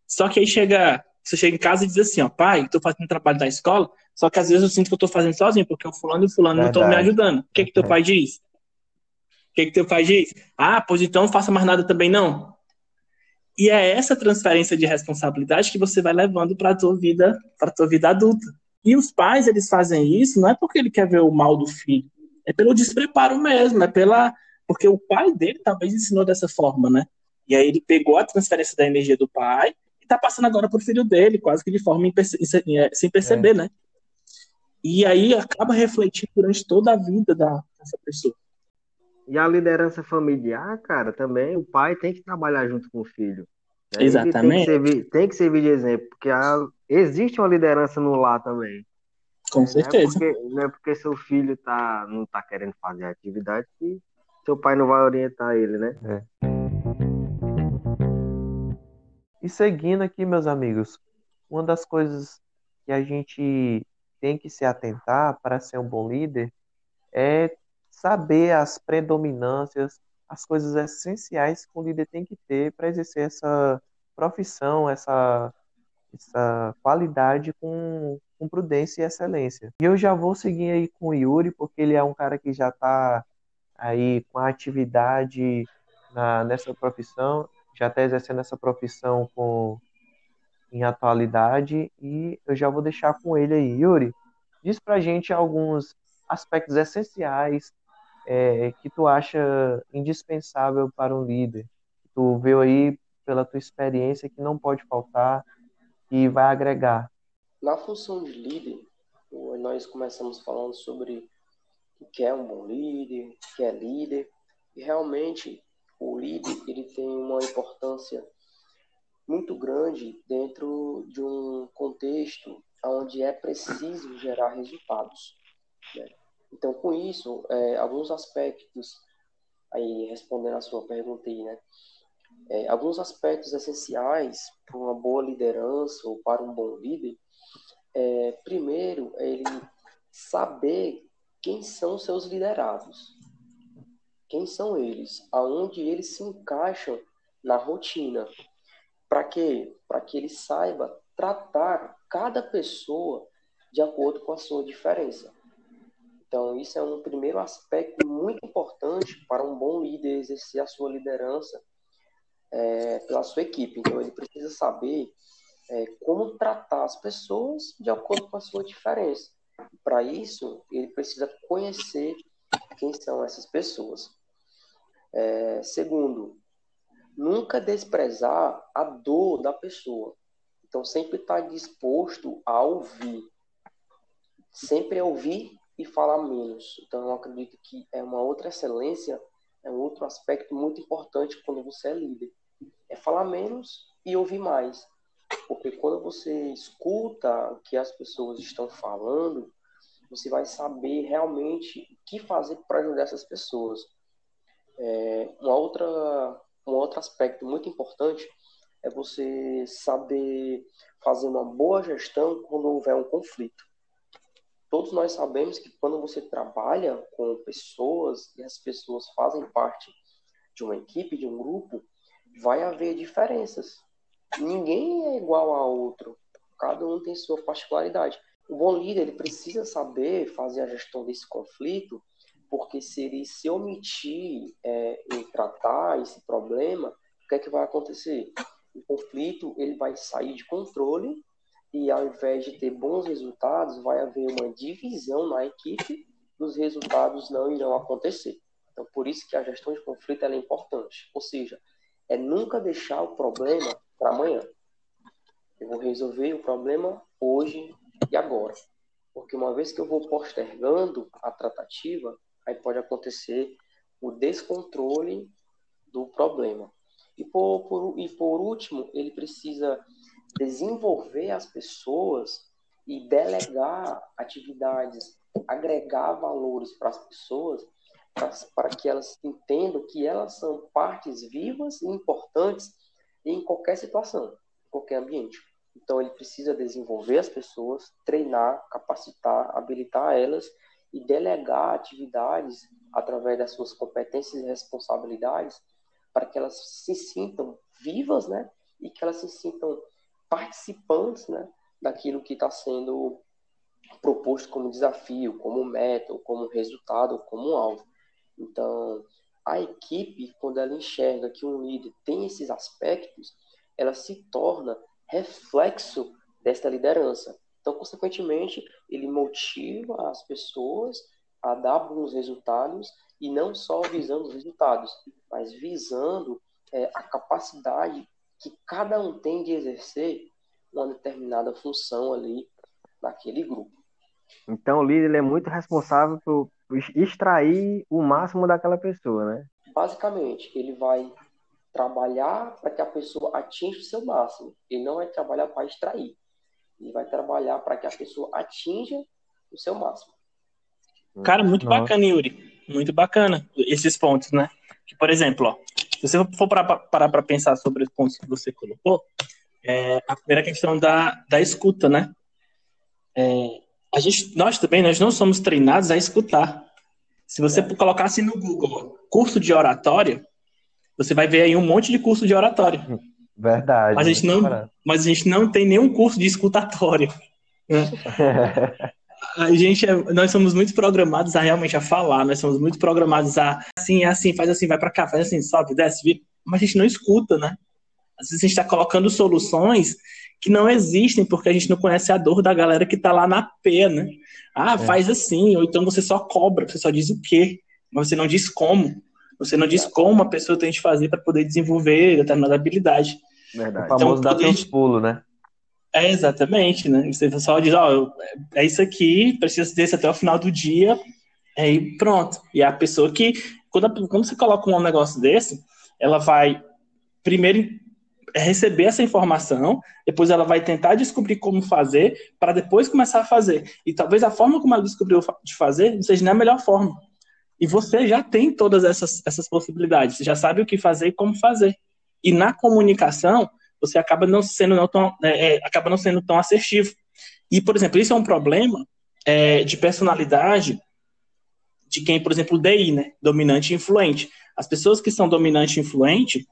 só que aí chega, você chega em casa e diz assim, ó, pai, estou fazendo trabalho da escola, só que às vezes eu sinto que eu estou fazendo sozinho, porque o fulano e o fulano Verdade. não estão me ajudando. O que que teu pai diz? O que que teu pai diz? Ah, pois então não faça mais nada também não. E é essa transferência de responsabilidade que você vai levando para a tua vida, para tua vida adulta. E os pais, eles fazem isso não é porque ele quer ver o mal do filho, é pelo despreparo mesmo, é pela porque o pai dele talvez ensinou dessa forma, né? E aí ele pegou a transferência da energia do pai e tá passando agora pro filho dele, quase que de forma é, sem perceber, é. né? E aí acaba refletindo durante toda a vida da, dessa pessoa. E a liderança familiar, cara, também o pai tem que trabalhar junto com o filho. Exatamente. Tem que, servir, tem que servir de exemplo, porque a, existe uma liderança no lar também. Com certeza. Não é porque, não é porque seu filho tá, não tá querendo fazer a atividade que seu pai não vai orientar ele, né? É. E seguindo aqui, meus amigos, uma das coisas que a gente tem que se atentar para ser um bom líder é saber as predominâncias, as coisas essenciais que o líder tem que ter para exercer essa profissão, essa, essa qualidade com, com prudência e excelência. E eu já vou seguir aí com o Yuri, porque ele é um cara que já está aí com a atividade na, nessa profissão já está exercendo essa profissão com em atualidade e eu já vou deixar com ele aí. Yuri, diz pra gente alguns aspectos essenciais é, que tu acha indispensável para um líder. Tu viu aí pela tua experiência que não pode faltar e vai agregar. Na função de líder, nós começamos falando sobre o que é um bom líder, o que é líder, e realmente o líder ele tem uma importância muito grande dentro de um contexto onde é preciso gerar resultados. Né? Então, com isso, é, alguns aspectos, aí respondendo a sua pergunta aí, né? É, alguns aspectos essenciais para uma boa liderança ou para um bom líder, é, primeiro, ele saber quem são seus liderados. Quem são eles? Aonde eles se encaixam na rotina? Para quê? Para que ele saiba tratar cada pessoa de acordo com a sua diferença. Então, isso é um primeiro aspecto muito importante para um bom líder exercer a sua liderança é, pela sua equipe. Então, ele precisa saber é, como tratar as pessoas de acordo com a sua diferença. Para isso, ele precisa conhecer quem são essas pessoas. É, segundo, nunca desprezar a dor da pessoa. Então, sempre estar tá disposto a ouvir. Sempre ouvir e falar menos. Então, eu acredito que é uma outra excelência, é um outro aspecto muito importante quando você é líder. É falar menos e ouvir mais. Porque quando você escuta o que as pessoas estão falando, você vai saber realmente o que fazer para ajudar essas pessoas. É, uma outra, um outro aspecto muito importante é você saber fazer uma boa gestão quando houver um conflito. Todos nós sabemos que quando você trabalha com pessoas e as pessoas fazem parte de uma equipe, de um grupo, vai haver diferenças. Ninguém é igual a outro. Cada um tem sua particularidade. O bom líder ele precisa saber fazer a gestão desse conflito, porque se ele se omitir é, em tratar esse problema, o que é que vai acontecer? O conflito ele vai sair de controle e ao invés de ter bons resultados, vai haver uma divisão na equipe, os resultados não irão acontecer. Então, por isso que a gestão de conflito é importante. Ou seja, é nunca deixar o problema para amanhã. Eu vou resolver o problema hoje e agora. Porque uma vez que eu vou postergando a tratativa, aí pode acontecer o descontrole do problema. E por, por, e por último, ele precisa desenvolver as pessoas e delegar atividades, agregar valores para as pessoas, para que elas entendam que elas são partes vivas e importantes em qualquer situação, em qualquer ambiente. Então, ele precisa desenvolver as pessoas, treinar, capacitar, habilitar elas e delegar atividades através das suas competências e responsabilidades para que elas se sintam vivas, né? E que elas se sintam participantes né, daquilo que está sendo proposto como desafio, como meta, como resultado, como alvo. Então, a equipe, quando ela enxerga que um líder tem esses aspectos, ela se torna reflexo desta liderança. Então, consequentemente, ele motiva as pessoas a dar bons resultados e não só visando os resultados, mas visando é, a capacidade que cada um tem de exercer uma determinada função ali naquele grupo. Então o líder é muito responsável por extrair o máximo daquela pessoa, né? Basicamente, ele vai trabalhar para que a pessoa atinja o seu máximo. Ele não vai trabalhar para extrair. Ele vai trabalhar para que a pessoa atinja o seu máximo. Cara, muito Nossa. bacana, Yuri. Muito bacana esses pontos, né? Que, por exemplo, ó, se você for parar para pensar sobre os pontos que você colocou, é, a primeira questão da, da escuta, né? É, a gente, nós também, nós não somos treinados a escutar. Se você é. colocasse no Google curso de oratória, você vai ver aí um monte de curso de oratória. Verdade. Mas a gente não, mas a gente não tem nenhum curso de escutatório. Né? (laughs) a gente é, nós somos muito programados a realmente a falar, nós somos muito programados a assim, assim, faz assim, vai para cá, faz assim, sobe, desce, vira, mas a gente não escuta, né? Às vezes a gente está colocando soluções que não existem porque a gente não conhece a dor da galera que está lá na P, né? Ah, é. faz assim, ou então você só cobra, você só diz o quê, mas você não diz como. Você não diz como a pessoa tem que fazer para poder desenvolver determinada habilidade. Verdade. O famoso então, dar seus pulos, né? É, exatamente, né? Você só diz, ó, é isso aqui, precisa desse até o final do dia, aí pronto. E a pessoa que, quando, quando você coloca um negócio desse, ela vai primeiro receber essa informação, depois ela vai tentar descobrir como fazer, para depois começar a fazer. E talvez a forma como ela descobriu de fazer não seja nem a melhor forma. E você já tem todas essas, essas possibilidades, você já sabe o que fazer e como fazer. E na comunicação, você acaba não sendo não tão, é, é, acaba não sendo tão assertivo. E, por exemplo, isso é um problema é, de personalidade de quem, por exemplo, DI, né? Dominante e influente. As pessoas que são dominante e influente,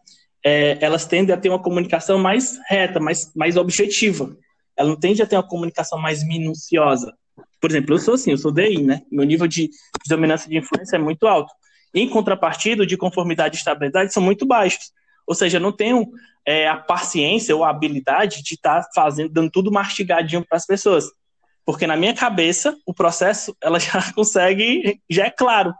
é, elas tendem a ter uma comunicação mais reta, mais, mais objetiva. Ela não tende a ter uma comunicação mais minuciosa. Por exemplo, eu sou assim, eu sou DI, né? Meu nível de, de dominância de influência é muito alto. Em contrapartida, de conformidade e estabilidade são muito baixos. Ou seja, eu não tenho é, a paciência ou a habilidade de estar tá fazendo, dando tudo mastigadinho para as pessoas. Porque na minha cabeça, o processo, ela (laughs) já consegue, já é claro.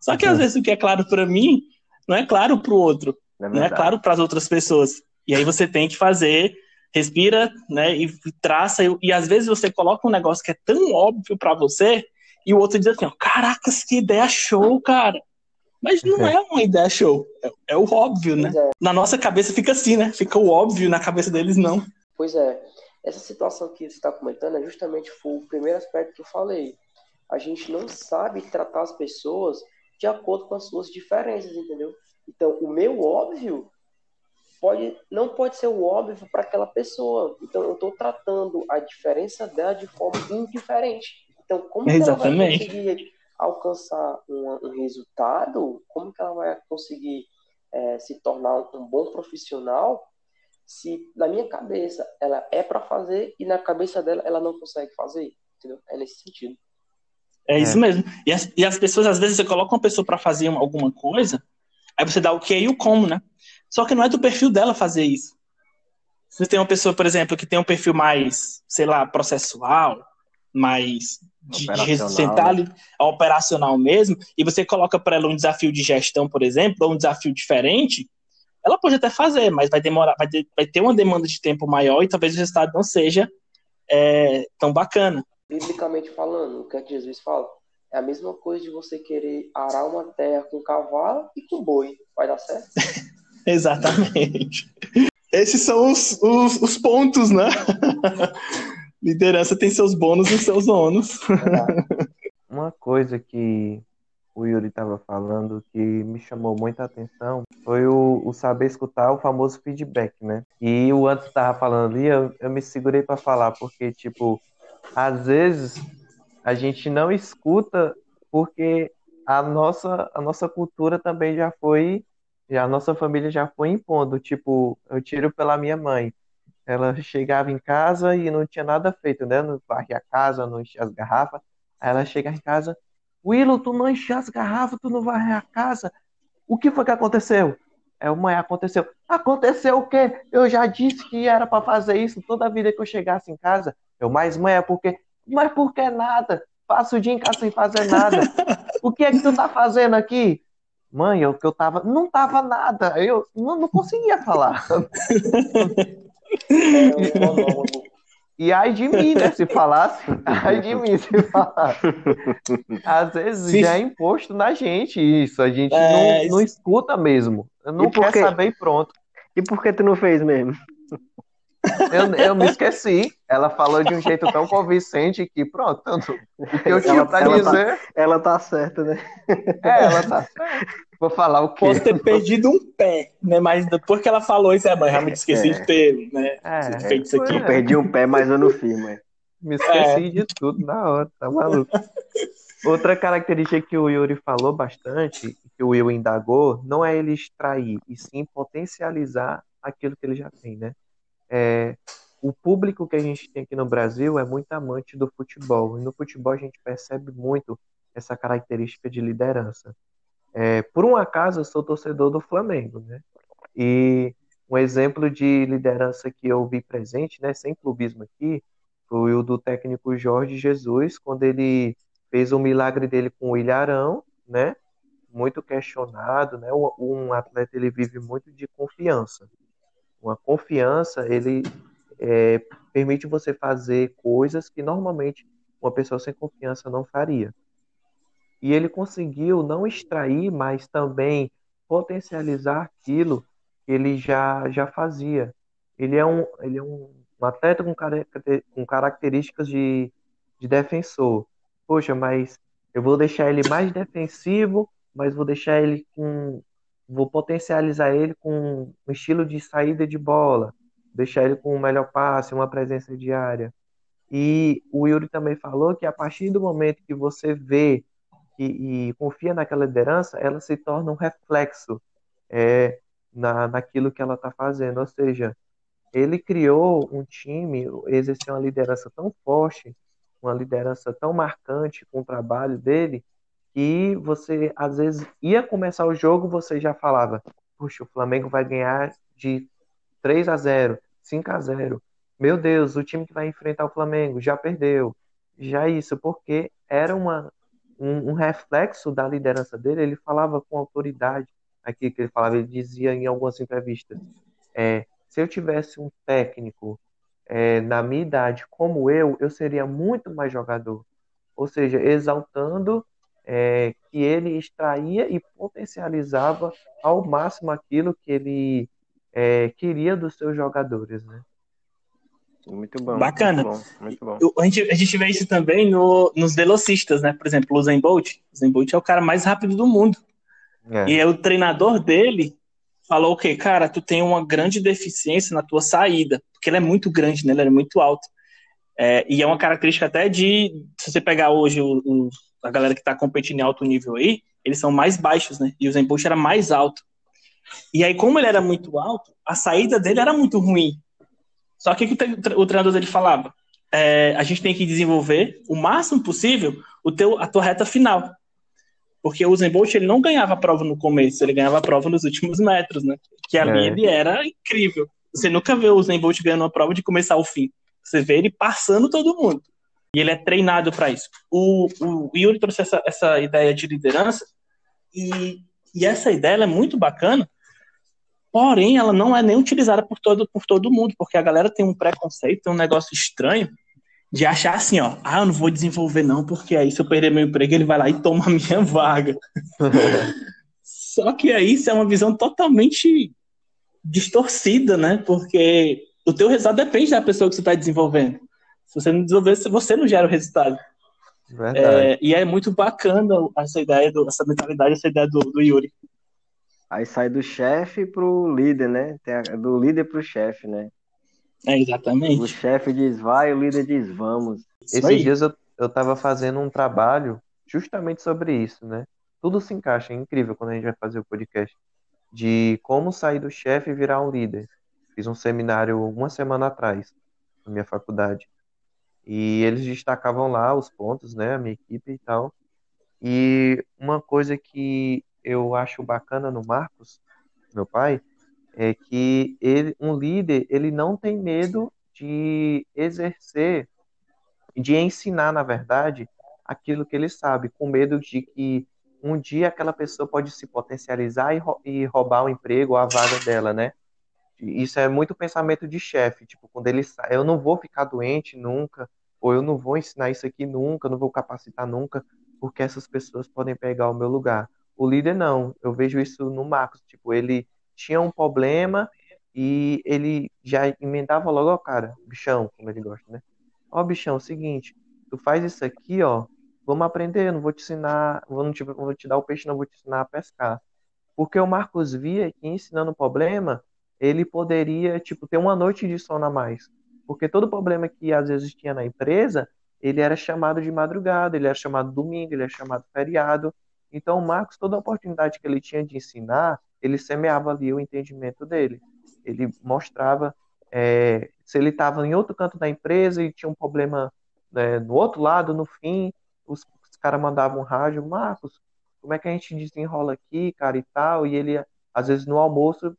Só que às uhum. vezes o que é claro para mim, não é claro para o outro. É não é claro para as outras pessoas. E aí você tem que fazer respira, né, e traça, e, e, às vezes você coloca um negócio que é tão óbvio para você, e o outro diz assim, ó, caracas, que ideia show, cara. Mas não é uma ideia show, é, é o óbvio, né? É. Na nossa cabeça fica assim, né? Fica o óbvio, na cabeça deles não. Pois é. Essa situação que você está comentando é justamente foi o primeiro aspecto que eu falei. A gente não sabe tratar as pessoas de acordo com as suas diferenças, entendeu? Então, o meu óbvio pode, não pode ser o óbvio para aquela pessoa. Então, eu estou tratando a diferença dela de forma indiferente. Então, como Exatamente. ela vai conseguir alcançar um, um, resultado? Como que ela vai conseguir é, se tornar um, um bom profissional se na minha cabeça ela é para fazer e na cabeça dela ela não consegue fazer? Entendeu? É nesse sentido. É isso é. mesmo. E as, e as pessoas, às vezes, você coloca uma pessoa para fazer uma, alguma coisa, aí você dá o que e o como, né? Só que não é do perfil dela fazer isso. Se você tem uma pessoa, por exemplo, que tem um perfil mais, sei lá, processual, mais de, de sentar né? ali, operacional mesmo, e você coloca para ela um desafio de gestão, por exemplo, ou um desafio diferente, ela pode até fazer, mas vai demorar, vai ter, vai ter uma demanda de tempo maior e talvez o resultado não seja é, tão bacana biblicamente falando, o que, é que Jesus fala? É a mesma coisa de você querer arar uma terra com cavalo e com boi. Vai dar certo? (laughs) Exatamente. Esses são os, os, os pontos, né? (laughs) Liderança tem seus bônus e seus ônus. (laughs) Uma coisa que o Yuri estava falando que me chamou muita atenção foi o, o, saber escutar o famoso feedback, né? E o antes estava falando ali, eu, eu me segurei para falar, porque, tipo, às vezes a gente não escuta porque a nossa, a nossa cultura também já foi, já a nossa família já foi impondo. Tipo, eu tiro pela minha mãe. Ela chegava em casa e não tinha nada feito, né? Não varria a casa, não enchia as garrafas. Aí ela chega em casa, Willow, tu não encheu as garrafas, tu não varre a casa. O que foi que aconteceu? É, mãe, aconteceu. Aconteceu o quê? Eu já disse que era para fazer isso toda a vida que eu chegasse em casa. Eu, mas mãe, é porque. Mas por que nada? Passo o dia em casa sem fazer nada. O que é que tu tá fazendo aqui? Mãe, o que eu tava. Não tava nada. Eu não, não conseguia falar. (laughs) E ai de mim, né? Se falasse, ai de mim se falasse. Às vezes Sim. já é imposto na gente isso. A gente é, não, não escuta mesmo. Não quer saber e pronto. E por que tu não fez mesmo? Eu, eu me esqueci. Ela falou de um jeito tão convincente que, pronto, o que eu tinha ela, pra ela tá- dizer. Tá, ela tá certa, né? É, ela tá certa. Vou falar o quê? Posso ter perdido um pé, né? Mas depois que ela falou isso, é, mãe, realmente esqueci é. de ter, né? É, feito isso aqui. Eu perdi um pé, mas eu não fiz, mãe. Me esqueci é. de tudo na hora, tá maluco? Outra característica que o Yuri falou bastante, que o Will indagou, não é ele extrair, e sim potencializar aquilo que ele já tem, né? É, o público que a gente tem aqui no Brasil é muito amante do futebol. E no futebol a gente percebe muito essa característica de liderança. É, por um acaso, eu sou torcedor do Flamengo, né? E um exemplo de liderança que eu vi presente, né, sem clubismo aqui, foi o do técnico Jorge Jesus, quando ele fez o milagre dele com o Ilharão, né? Muito questionado, né? Um atleta ele vive muito de confiança. Uma confiança, ele é, permite você fazer coisas que normalmente uma pessoa sem confiança não faria. E ele conseguiu não extrair, mas também potencializar aquilo que ele já, já fazia. Ele é um, ele é um, um atleta com, com características de, de defensor. Poxa, mas eu vou deixar ele mais defensivo, mas vou deixar ele com vou potencializar ele com um estilo de saída de bola, deixar ele com um melhor passe, uma presença diária. E o Yuri também falou que a partir do momento que você vê e, e confia naquela liderança, ela se torna um reflexo é, na, naquilo que ela está fazendo. Ou seja, ele criou um time, exerceu uma liderança tão forte, uma liderança tão marcante com o trabalho dele, e você às vezes ia começar o jogo, você já falava: "Puxa, o Flamengo vai ganhar de 3 a 0, 5 a 0. Meu Deus, o time que vai enfrentar o Flamengo já perdeu". Já isso, porque era uma um, um reflexo da liderança dele, ele falava com autoridade aqui que ele falava, ele dizia em algumas entrevistas, é, se eu tivesse um técnico é, na minha idade, como eu, eu seria muito mais jogador. Ou seja, exaltando é, que ele extraía e potencializava ao máximo aquilo que ele é, queria dos seus jogadores, né? Muito bom. Bacana. Muito bom, muito bom. a, gente, a gente vê isso também no, nos velocistas, né? Por exemplo, o Zen Bolt. O Zen Bolt é o cara mais rápido do mundo. É. E é o treinador dele falou o quê? Cara, tu tem uma grande deficiência na tua saída, porque ele é muito grande, né? Ele é muito alto. É, e é uma característica até de, se você pegar hoje o, o, a galera que está competindo em alto nível aí, eles são mais baixos, né? E o Zen Bolt era mais alto. E aí, como ele era muito alto, a saída dele era muito ruim. Só que o, o treinador dele falava: é, a gente tem que desenvolver o máximo possível o teu, a tua reta final. Porque o Usain Bolt ele não ganhava a prova no começo, ele ganhava a prova nos últimos metros, né? Que ali é. ele era incrível. Você nunca vê o Usain Bolt ganhando uma prova de começar ao fim. Você vê ele passando todo mundo. E ele é treinado para isso. O, o Yuri trouxe essa, essa ideia de liderança e, e essa ideia é muito bacana, porém ela não é nem utilizada por todo, por todo mundo, porque a galera tem um preconceito, tem um negócio estranho de achar assim, ó, ah, eu não vou desenvolver não, porque aí se eu perder meu emprego, ele vai lá e toma a minha (laughs) vaga. (laughs) Só que aí isso é uma visão totalmente distorcida, né? Porque o teu resultado depende da pessoa que você está desenvolvendo. Se você não desenvolver, você não gera o resultado. É, e é muito bacana essa ideia, do, essa mentalidade, essa ideia do, do Yuri. Aí sai do chefe pro líder, né? A, do líder pro chefe, né? É, exatamente. O chefe diz vai, o líder diz vamos. Esses dias eu, eu tava fazendo um trabalho justamente sobre isso, né? Tudo se encaixa, é incrível quando a gente vai fazer o podcast. De como sair do chefe e virar um líder. Fiz um seminário uma semana atrás, na minha faculdade. E eles destacavam lá os pontos, né? A minha equipe e tal. E uma coisa que eu acho bacana no Marcos, meu pai, é que ele, um líder ele não tem medo de exercer, de ensinar, na verdade, aquilo que ele sabe, com medo de que um dia aquela pessoa pode se potencializar e, roubar o emprego ou a vaga dela, né? Isso é muito pensamento de chefe, tipo, quando ele sai, eu não vou ficar doente nunca, eu não vou ensinar isso aqui nunca, não vou capacitar nunca, porque essas pessoas podem pegar o meu lugar. O líder não, eu vejo isso no Marcos, tipo, ele tinha um problema e ele já emendava logo, ó, cara, bichão, como ele gosta, né? Ó, bichão, é o seguinte, tu faz isso aqui, ó, vamos aprender, não vou te ensinar, vou te, vou te dar o peixe, não vou te ensinar a pescar. Porque o Marcos via que ensinando o problema, ele poderia, tipo, ter uma noite de sono a mais. Porque todo problema que às vezes tinha na empresa, ele era chamado de madrugada, ele era chamado domingo, ele era chamado feriado. Então, o Marcos, toda a oportunidade que ele tinha de ensinar, ele semeava ali o entendimento dele. Ele mostrava é, se ele estava em outro canto da empresa e tinha um problema né, no outro lado, no fim, os, os caras mandavam um rádio, Marcos, como é que a gente desenrola aqui, cara, e tal, e ele, às vezes, no almoço,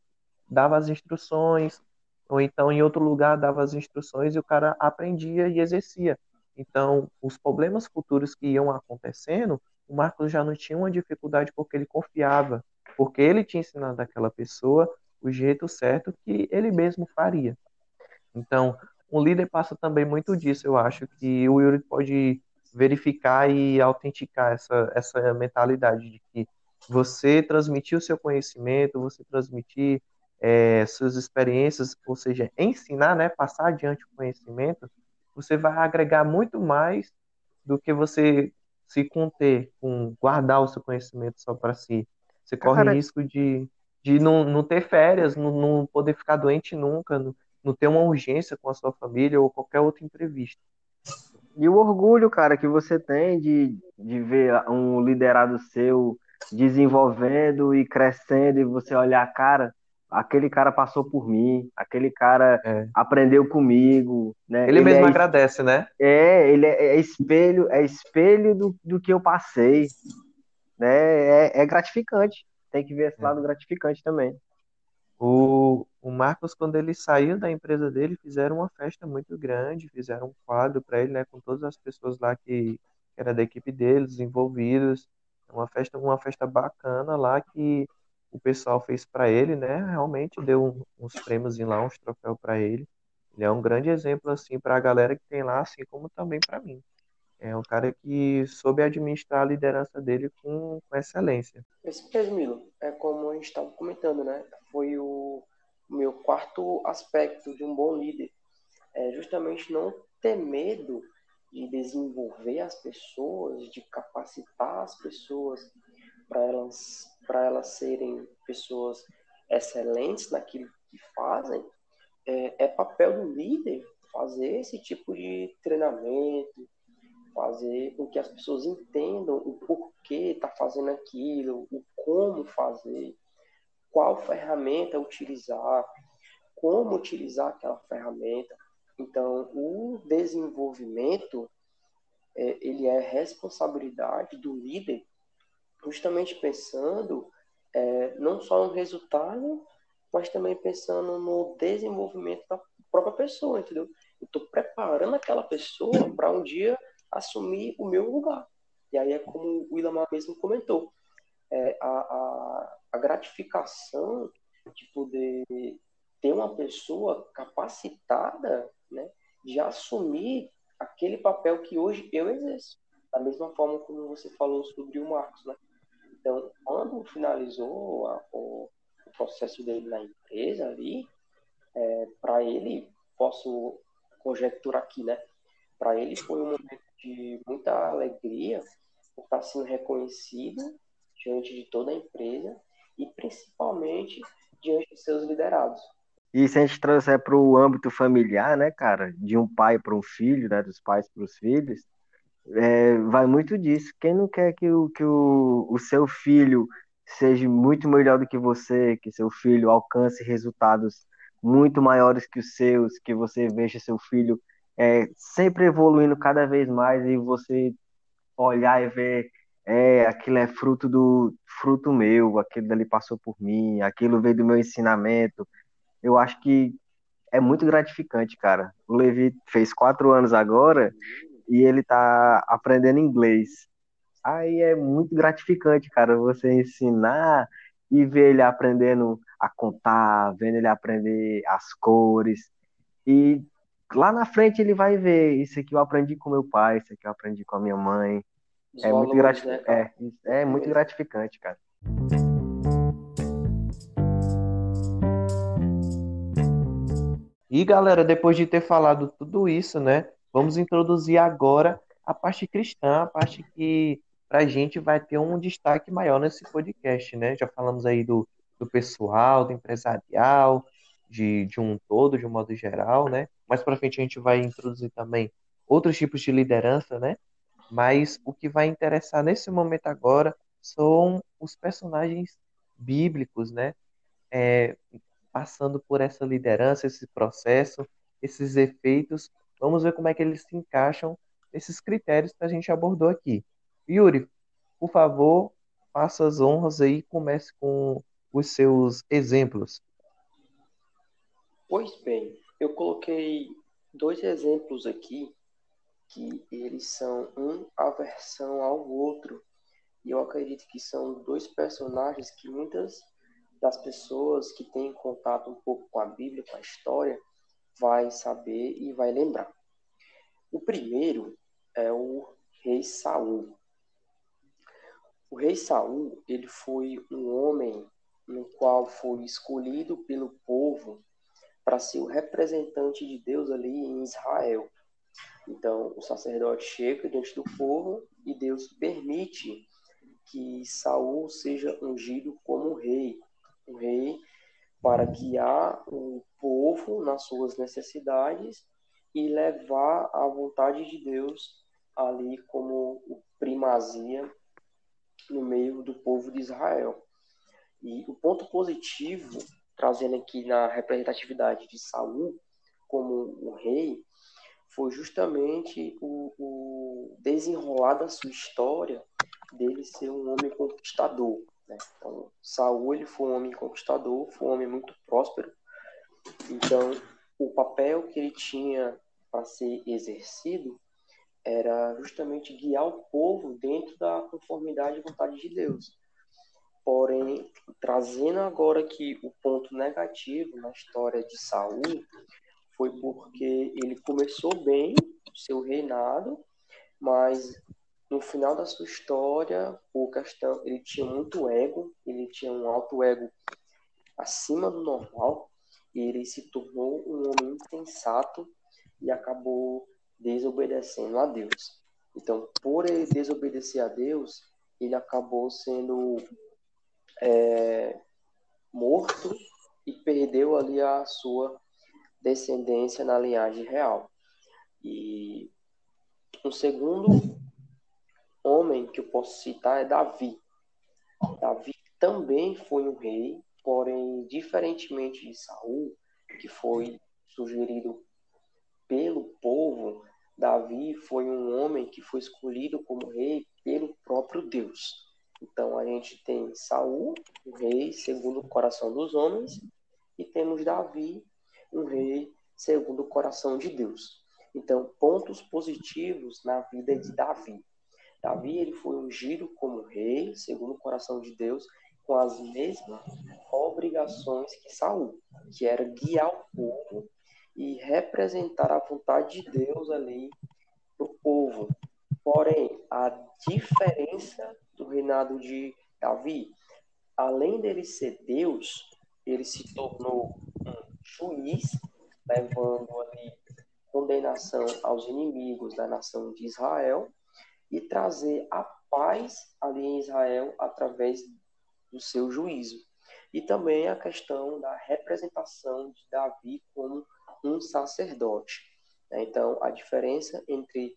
dava as instruções, ou então em outro lugar dava as instruções e o cara aprendia e exercia. Então, os problemas futuros que iam acontecendo, o Marcos já não tinha uma dificuldade porque ele confiava porque ele tinha ensinado aquela pessoa o jeito certo que ele mesmo faria. Então, um líder passa também muito disso, eu acho que o Yuri pode verificar e autenticar essa, essa mentalidade de que você transmitir o seu conhecimento, você transmitir é, suas experiências, ou seja, ensinar, né, passar adiante o conhecimento, você vai agregar muito mais do que você se conter com guardar o seu conhecimento só para si. Você corre Cara... risco de, de não, não ter férias, não, não poder ficar doente nunca, não, não ter uma urgência com a sua família ou qualquer outro imprevisto. E o orgulho, cara, que você tem de, de ver um liderado seu desenvolvendo e crescendo e você olhar, cara, aquele cara passou por mim, aquele cara é. aprendeu comigo, né? Ele, ele mesmo é, agradece, né? É, ele é, é espelho, é espelho do, do que eu passei né, é, é gratificante. Tem que ver esse é. lado gratificante também. O, o Marcos, quando ele saiu da empresa dele, fizeram uma festa muito grande, fizeram um quadro para ele, né, com todas as pessoas lá que, que era da equipe deles, envolvidos. Uma festa, uma festa bacana lá que o pessoal fez para ele, né? Realmente deu uns prêmios lá, uns troféus para ele. Ele é um grande exemplo assim para a galera que tem lá, assim como também para mim. É um cara que soube administrar a liderança dele com, com excelência. Esse mesmo, Milo, é como a gente estava comentando, né? Foi o meu quarto aspecto de um bom líder. É justamente não ter medo de desenvolver as pessoas, de capacitar as pessoas para elas, para elas serem pessoas excelentes naquilo que fazem. É, é papel do líder fazer esse tipo de treinamento, fazer com que as pessoas entendam o porquê está fazendo aquilo, o como fazer, qual ferramenta utilizar, como utilizar aquela ferramenta. Então, o desenvolvimento é, ele é responsabilidade do líder, justamente pensando é, não só no resultado, mas também pensando no desenvolvimento da própria pessoa, entendeu? Eu estou preparando aquela pessoa para um dia assumir o meu lugar. E aí é como o Ilamar mesmo comentou, é, a, a, a gratificação de poder ter uma pessoa capacitada né, de assumir aquele papel que hoje eu exerço. Da mesma forma como você falou sobre o Marcos. Né? Então, quando finalizou a, o, o, processo dele na empresa ali, é, para ele, posso conjecturar aqui, né? Para ele foi um momento de muita alegria por estar sendo reconhecido diante de toda a empresa e principalmente diante de seus liderados. E se a gente trouxer para o âmbito familiar, né, cara, de um pai para um filho, né, dos pais para os filhos, é, vai muito disso. Quem não quer que, o, que o, o seu filho seja muito melhor do que você, que seu filho alcance resultados muito maiores que os seus, que você veja seu filho é, sempre evoluindo cada vez mais e você olhar e ver é, aquilo é fruto do fruto meu, aquilo dali passou por mim, aquilo veio do meu ensinamento. Eu acho que é muito gratificante, cara. O Levi fez quatro anos agora e ele tá aprendendo inglês. Aí é muito gratificante, cara, você ensinar e ver ele aprendendo a contar, vendo ele aprender as cores. E lá na frente ele vai ver isso aqui eu aprendi com meu pai, isso aqui eu aprendi com a minha mãe. Os é muito gratificante. Né, é, é muito gratificante, cara. E galera, depois de ter falado tudo isso, né, vamos introduzir agora a parte cristã, a parte que pra gente vai ter um destaque maior nesse podcast, né? Já falamos aí do, do pessoal, do empresarial, de, de um todo, de um modo geral, né? Mais para frente a gente vai introduzir também outros tipos de liderança, né? Mas o que vai interessar nesse momento agora são os personagens bíblicos, né? É, passando por essa liderança, esse processo, esses efeitos. Vamos ver como é que eles se encaixam nesses critérios que a gente abordou aqui. Yuri, por favor, faça as honras aí e comece com os seus exemplos. Pois bem, eu coloquei dois exemplos aqui que eles são um aversão ao outro. E eu acredito que são dois personagens que muitas das pessoas que têm contato um pouco com a Bíblia, com a história, vai saber e vai lembrar. O primeiro é o rei Saul. O rei Saul, ele foi um homem no qual foi escolhido pelo povo para ser o representante de Deus ali em Israel. Então, o sacerdote chega diante do povo e Deus permite que Saul seja ungido como rei, um rei para guiar o povo nas suas necessidades e levar a vontade de Deus ali como primazia no meio do povo de Israel. E o ponto positivo trazendo aqui na representatividade de Saul como o rei, foi justamente o, o desenrolar da sua história dele ser um homem conquistador. Né? Então, Saul ele foi um homem conquistador, foi um homem muito próspero. Então, o papel que ele tinha para ser exercido era justamente guiar o povo dentro da conformidade e vontade de Deus. Porém, trazendo agora aqui o ponto negativo na história de Saul, foi porque ele começou bem o seu reinado, mas no final da sua história, por questão, ele tinha muito ego, ele tinha um alto ego acima do normal, e ele se tornou um homem insensato e acabou desobedecendo a Deus. Então, por ele desobedecer a Deus, ele acabou sendo é, morto e perdeu ali a sua descendência na linhagem real. E um segundo homem que eu posso citar é Davi. Davi também foi um rei, porém, diferentemente de Saul, que foi sugerido pelo povo, Davi foi um homem que foi escolhido como rei pelo próprio Deus. Então a gente tem Saul, o rei segundo o coração dos homens, e temos Davi, um rei segundo o coração de Deus. Então, pontos positivos na vida de Davi. Davi ele foi ungido como rei, segundo o coração de Deus, com as mesmas obrigações que Saul, que era guiar o povo e representar a vontade de Deus ali para o povo. Porém, a diferença do reinado de Davi, além dele ser Deus, ele se tornou um juiz, levando ali condenação aos inimigos da nação de Israel e trazer a paz ali em Israel através do seu juízo. E também a questão da representação de Davi como um sacerdote. Né? Então, a diferença entre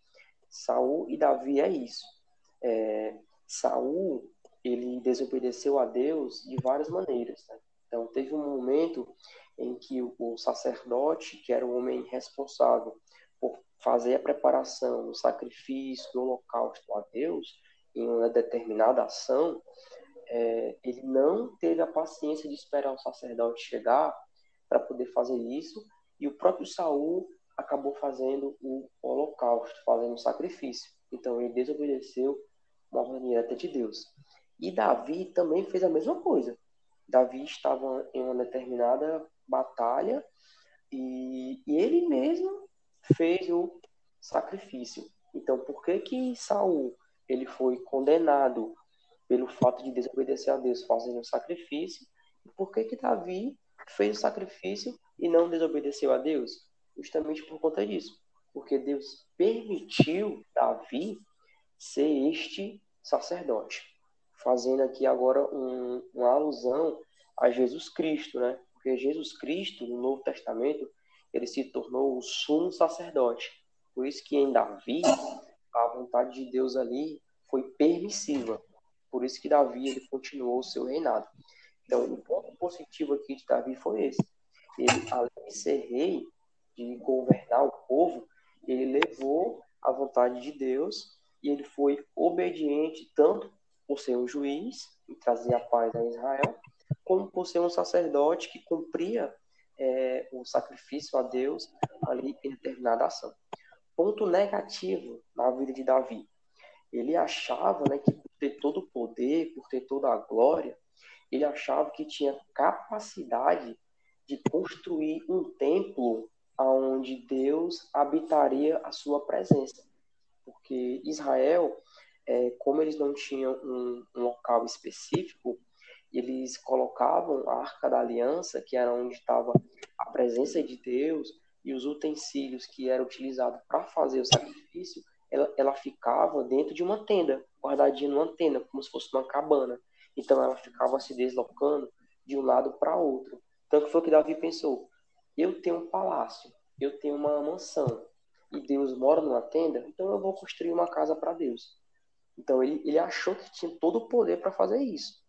Saul e Davi é isso. É, Saul ele desobedeceu a Deus de várias maneiras. Né? Então, teve um momento em que o sacerdote, que era o homem responsável fazer a preparação, o sacrifício, do holocausto a Deus, em uma determinada ação, é, ele não teve a paciência de esperar o sacerdote chegar para poder fazer isso, e o próprio Saul acabou fazendo o holocausto, fazendo o sacrifício. Então ele desobedeceu uma ordem direta de Deus. E Davi também fez a mesma coisa. Davi estava em uma determinada batalha e, e ele mesmo fez o sacrifício. Então, por que que Saul ele foi condenado pelo fato de desobedecer a Deus fazendo o sacrifício? Por que que Davi fez o sacrifício e não desobedeceu a Deus? Justamente por conta disso. Porque Deus permitiu Davi ser este sacerdote. Fazendo aqui agora um, uma alusão a Jesus Cristo, né? Porque Jesus Cristo, no Novo Testamento, ele se tornou o sumo sacerdote. Por isso que em Davi, a vontade de Deus ali foi permissiva. Por isso que Davi ele continuou o seu reinado. Então, o ponto positivo aqui de Davi foi esse. Ele, além de ser rei, de governar o povo, ele levou a vontade de Deus e ele foi obediente tanto por ser um juiz e trazer a paz a Israel, como por ser um sacerdote que cumpria é, o sacrifício a Deus ali em determinada ação. Ponto negativo na vida de Davi. Ele achava né, que por ter todo o poder, por ter toda a glória, ele achava que tinha capacidade de construir um templo onde Deus habitaria a sua presença. Porque Israel, é, como eles não tinham um, um local específico, eles colocavam a Arca da Aliança, que era onde estava a presença de Deus, e os utensílios que eram utilizados para fazer o sacrifício, ela, ela ficava dentro de uma tenda, guardadinha numa tenda, como se fosse uma cabana. Então ela ficava se deslocando de um lado para outro. Então foi o que Davi pensou: eu tenho um palácio, eu tenho uma mansão, e Deus mora numa tenda, então eu vou construir uma casa para Deus. Então ele, ele achou que tinha todo o poder para fazer isso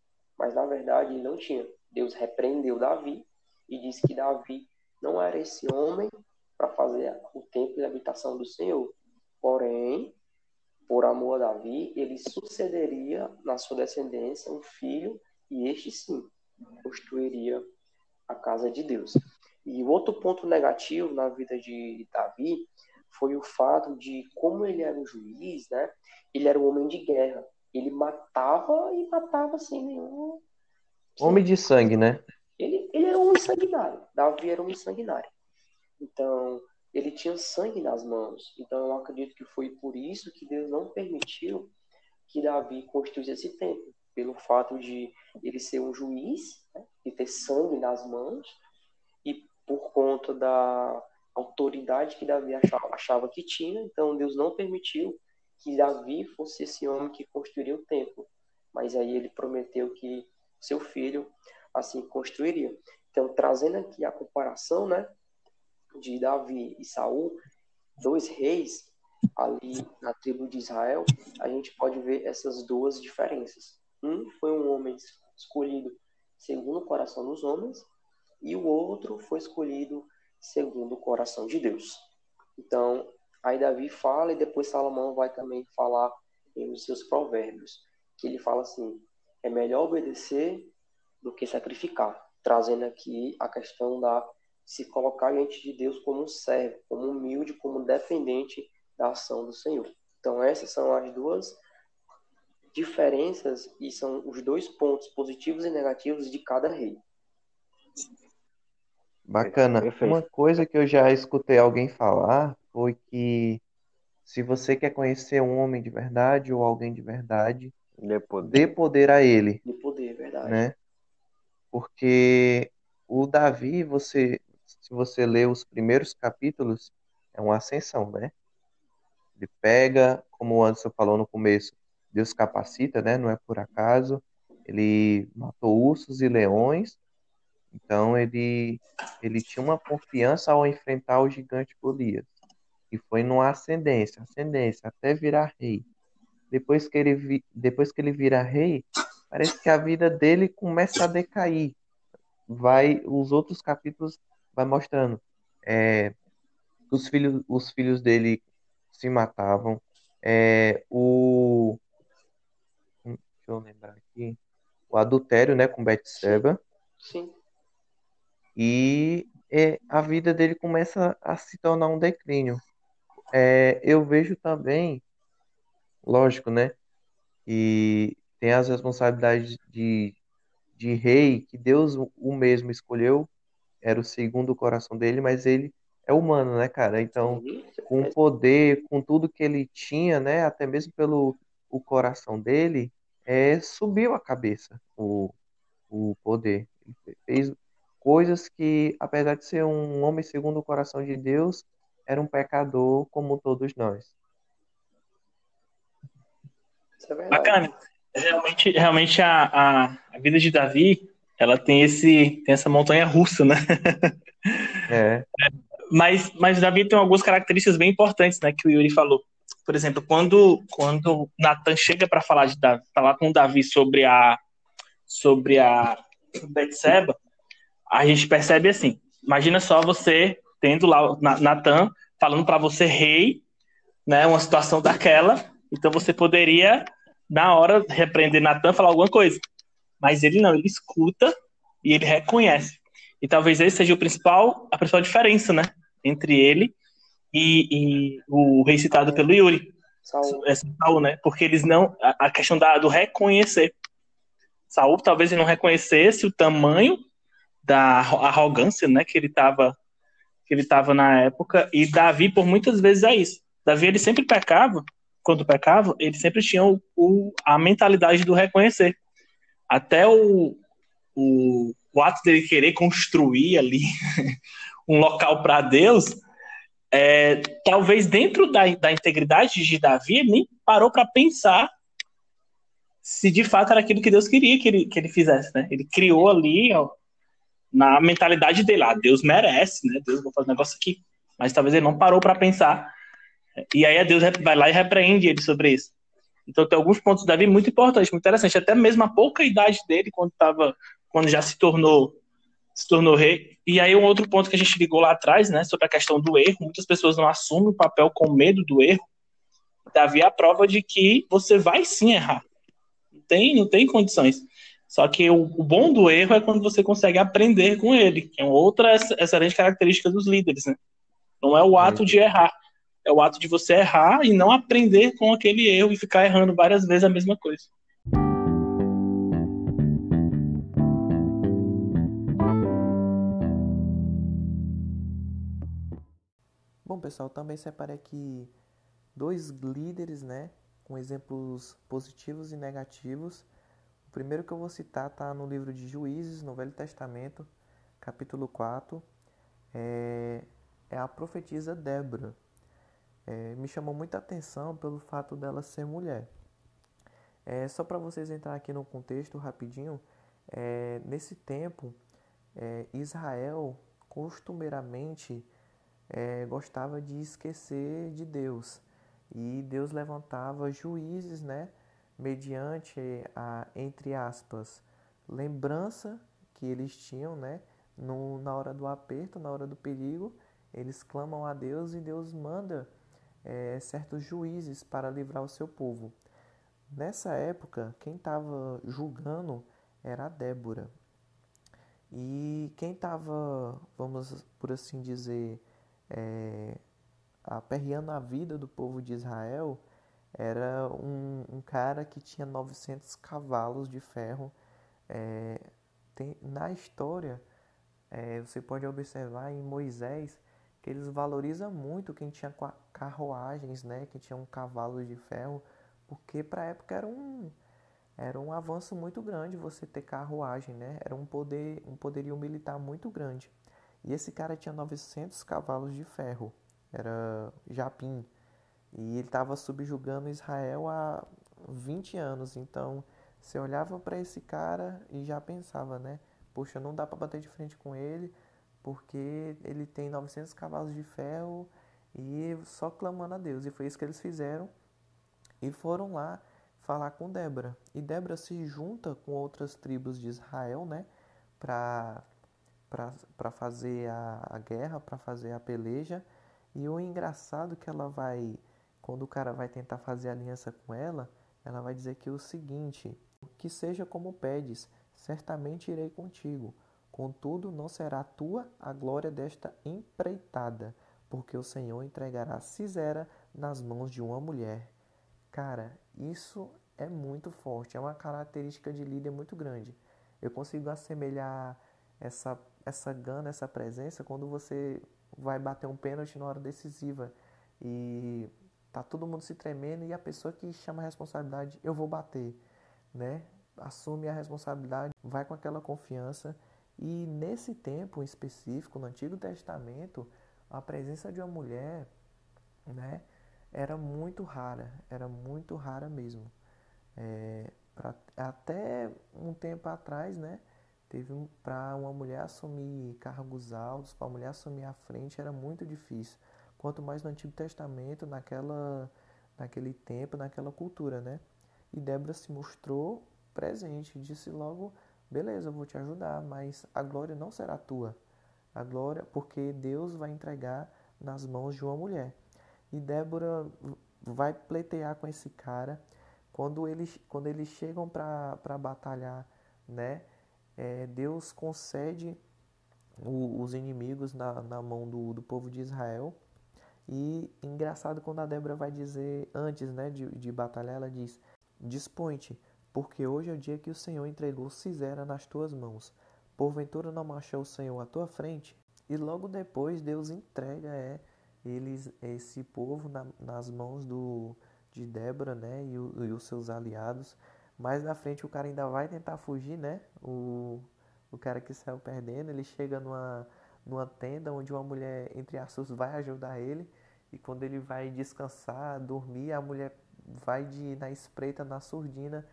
mas na verdade não tinha. Deus repreendeu Davi e disse que Davi não era esse homem para fazer o templo e a habitação do Senhor. Porém, por amor a Davi, ele sucederia na sua descendência um filho e este sim construiria a casa de Deus. E o outro ponto negativo na vida de Davi foi o fato de como ele era um juiz, né? Ele era um homem de guerra ele matava e matava sem nenhum. Homem de sangue, né? Ele, ele era um sanguinário. Davi era um sanguinário. Então, ele tinha sangue nas mãos. Então, eu acredito que foi por isso que Deus não permitiu que Davi construísse esse templo, pelo fato de ele ser um juiz, né, e ter sangue nas mãos, e por conta da autoridade que Davi achava, achava que tinha, então Deus não permitiu que Davi fosse esse homem que construiria o templo. Mas aí ele prometeu que seu filho assim construiria. Então, trazendo aqui a comparação, né, de Davi e Saul, dois reis ali na tribo de Israel, a gente pode ver essas duas diferenças. Um foi um homem escolhido segundo o coração dos homens e o outro foi escolhido segundo o coração de Deus. Então, aí Davi fala e depois Salomão vai também falar em seus provérbios, que ele fala assim: é melhor obedecer do que sacrificar, trazendo aqui a questão da se colocar diante de Deus como um servo, como humilde, como dependente da ação do Senhor. Então essas são as duas diferenças e são os dois pontos positivos e negativos de cada rei. Bacana. Uma coisa que eu já escutei alguém falar foi que se você quer conhecer um homem de verdade ou alguém de verdade, dê poder, dê poder a ele. Dê poder, verdade. Né? Porque o Davi, você, se você ler os primeiros capítulos, é uma ascensão, né? Ele pega, como o Anderson falou no começo, Deus capacita, né? Não é por acaso. Ele matou ursos e leões. Então ele ele tinha uma confiança ao enfrentar o gigante Golias. E foi numa ascendência, ascendência até virar rei. Depois que ele vi, depois que ele vira rei, parece que a vida dele começa a decair. Vai os outros capítulos vai mostrando é, os filhos os filhos dele se matavam. É, o deixa eu lembrar aqui, o adultério, né, com Betseba. Sim. Sim. E é, a vida dele começa a se tornar um declínio. É, eu vejo também, lógico, né, e tem as responsabilidades de, de rei que Deus o mesmo escolheu, era o segundo coração dele, mas ele é humano, né, cara? Então, com o poder, com tudo que ele tinha, né, até mesmo pelo o coração dele, é, subiu a cabeça o, o poder. Ele fez coisas que, apesar de ser um homem segundo o coração de Deus, era um pecador como todos nós. É Bacana. Realmente, realmente a, a, a, vida de Davi, ela tem esse tem essa montanha russa, né? É. (laughs) Mas, mas Davi tem algumas características bem importantes, né, que o Yuri falou. Por exemplo, quando quando Nathan chega para falar de Davi, falar com Davi sobre a sobre a Betseba, a gente percebe assim. Imagina só você tendo lá Nathan falando para você rei, né, uma situação (laughs) daquela, então você poderia na hora repreender Nathan falar alguma coisa. Mas ele não, ele escuta e ele reconhece. E talvez esse seja o principal, a principal diferença, né, entre ele e, e o rei citado pelo Yuri. Saul. É, Saul, né? Porque eles não. A, a questão da, do reconhecer. Saul talvez ele não reconhecesse o tamanho da arrogância, né, que ele estava que ele tava na época e Davi por muitas vezes é isso. Davi ele sempre pecava, quando pecava, ele sempre tinha o, o a mentalidade do reconhecer. Até o, o, o ato dele querer construir ali (laughs) um local para Deus, é, talvez dentro da, da integridade de Davi, ele nem parou para pensar se de fato era aquilo que Deus queria que ele, que ele fizesse, né? Ele criou ali na mentalidade dele, ah, Deus merece, né? Deus, vou fazer um negócio aqui. Mas talvez ele não parou para pensar. E aí Deus vai lá e repreende ele sobre isso. Então tem alguns pontos da Davi muito importantes, muito interessantes. Até mesmo a pouca idade dele, quando tava, quando já se tornou se tornou rei. E aí um outro ponto que a gente ligou lá atrás, né, sobre a questão do erro. Muitas pessoas não assumem o papel com medo do erro. Davi é a prova de que você vai sim errar. Não tem, não tem condições. Só que o, o, bom do erro é quando você consegue aprender com ele, que é outra excelente característica dos líderes, né? Não é o ato de errar, é o ato de você errar e não aprender com aquele erro e ficar errando várias vezes a mesma coisa. Bom, pessoal, também separei aqui dois líderes, né, com exemplos positivos e negativos. O primeiro que eu vou citar está no livro de Juízes, no Velho Testamento, capítulo 4. É, é a profetisa Débora. É, me chamou muita atenção pelo fato dela ser mulher. É, só para vocês entrar aqui no contexto rapidinho, é, nesse tempo, é, Israel costumeiramente é, gostava de esquecer de Deus e Deus levantava juízes, né, mediante a entre aspas lembrança que eles tinham, né, no, na hora do aperto, na hora do perigo, eles clamam a Deus e Deus manda é, certos juízes para livrar o seu povo. Nessa época, quem estava julgando era a Débora. E quem estava, vamos por assim dizer, é, aperreando a vida do povo de Israel era um, um cara que tinha 900 cavalos de ferro. É, tem, na história, é, você pode observar em Moisés que eles valorizam muito quem tinha carruagens, né, que tinha um cavalo de ferro, porque para a época era um era um avanço muito grande você ter carruagem, né? Era um poder um poderio militar muito grande. E esse cara tinha 900 cavalos de ferro, era Japim, e ele estava subjugando Israel há 20 anos. Então, você olhava para esse cara e já pensava, né? Poxa, não dá para bater de frente com ele, porque ele tem 900 cavalos de ferro e só clamando a Deus. E foi isso que eles fizeram e foram lá falar com Débora. E Débora se junta com outras tribos de Israel, né, para para fazer a, a guerra, para fazer a peleja. E o engraçado é que ela vai, quando o cara vai tentar fazer aliança com ela, ela vai dizer que o seguinte: que seja como pedes, certamente irei contigo. Contudo, não será tua a glória desta empreitada, porque o Senhor entregará Cisera nas mãos de uma mulher. Cara, isso é muito forte, é uma característica de líder muito grande. Eu consigo assemelhar essa, essa gana, essa presença, quando você vai bater um pênalti na hora decisiva e tá todo mundo se tremendo e a pessoa que chama a responsabilidade, eu vou bater, né? Assume a responsabilidade, vai com aquela confiança e nesse tempo específico, no Antigo Testamento, a presença de uma mulher né, era muito rara, era muito rara mesmo. É, pra, até um tempo atrás, né, teve para uma mulher assumir cargos altos, para uma mulher assumir a frente, era muito difícil. Quanto mais no Antigo Testamento, naquela, naquele tempo, naquela cultura, né? E Débora se mostrou presente, disse logo beleza, eu vou te ajudar, mas a glória não será tua. A glória, porque Deus vai entregar nas mãos de uma mulher. E Débora vai pleitear com esse cara. Quando eles, quando eles chegam para batalhar, né? É, Deus concede o, os inimigos na, na mão do, do povo de Israel. E engraçado quando a Débora vai dizer, antes né, de, de batalhar, ela diz: Dispõe-te, porque hoje é o dia que o Senhor entregou Cisera nas tuas mãos. Porventura não marchou o Senhor à tua frente? E logo depois Deus entrega é, eles, esse povo na, nas mãos do, de Débora né, e, o, e, os seus aliados. Mais na frente o cara ainda vai tentar fugir, né? O, o cara que saiu perdendo, ele chega numa, numa tenda onde uma mulher, entre aspas, vai ajudar ele. E quando ele vai descansar, dormir, a mulher vai de na espreita, na surdina,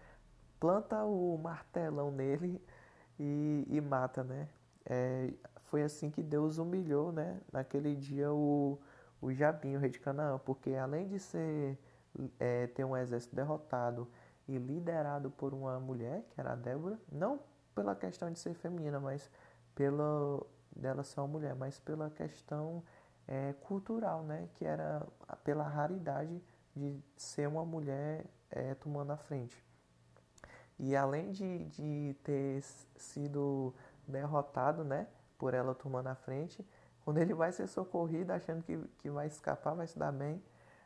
planta o martelão nele e, e mata, né? É, foi assim que Deus humilhou, né? Naquele dia o, o Jabim, o rei de Canaã, porque além de ser é, ter um exército derrotado e liderado por uma mulher, que era a Débora, não pela questão de ser feminina, mas pela dela ser uma mulher, mas pela questão é, cultural, né? Que era pela raridade de ser uma mulher é, tomando a frente. E além de, de ter sido derrotado, né, por ela tomando a frente, quando ele vai ser socorrido, achando que, que vai escapar, vai se dar bem,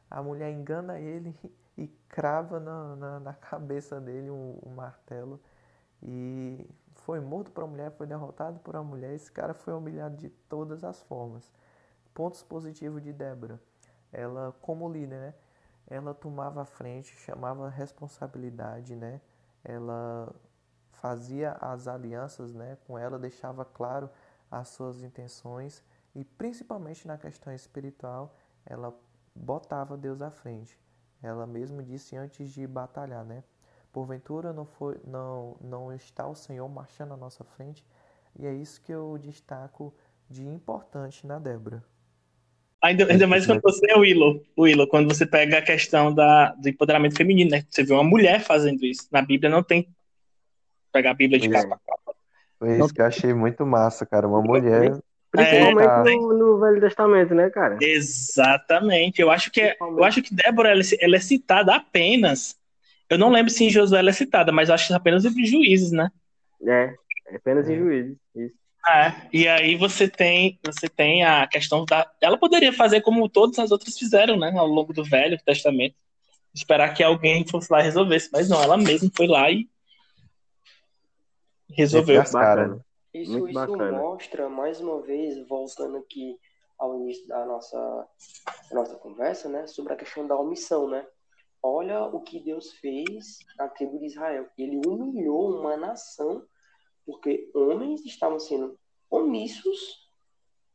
a mulher engana ele (laughs) e crava na, na, na cabeça dele um, um, martelo. E foi morto por uma mulher, foi derrotado por uma mulher. Esse cara foi humilhado de todas as formas. pontos positivos de Débora. Ela, como líder, né? Ela tomava a frente, chamava responsabilidade, né? Ela fazia as alianças, né? Com ela deixava claro as suas intenções e principalmente na questão espiritual, ela botava Deus à frente. Ela mesmo disse antes de batalhar, né? Porventura não foi não não está o Senhor marchando à nossa frente, e é isso que eu destaco de importante na Débora. Ainda, ainda mais quando você é o Willow, o Willow, quando você pega a questão da, do empoderamento feminino, né? Você vê uma mulher fazendo isso. Na Bíblia não tem pegar a Bíblia de capa a capa. Foi isso que eu achei muito massa, cara. Uma mulher. Principalmente é, no, no, Velho Testamento, né, cara? Exatamente. Eu acho que, é, eu acho que Débora ela, ela, é citada apenas. Eu não lembro se em Josué ela é citada, mas acho que apenas em Juízes, né? É, é apenas em Juízes. Isso. É, e aí você tem, você tem a questão da. Ela poderia fazer como todas as outras fizeram, né? Ao longo do Velho Testamento. Esperar que alguém fosse lá e resolvesse. Mas não, ela mesma foi lá e resolveu. As cara. Isso, isso mostra, mais uma vez, voltando aqui ao início da nossa, da nossa conversa, né? Sobre a questão da omissão, né? Olha o que Deus fez na tribo de Israel. Ele humilhou uma nação porque homens estavam sendo omissos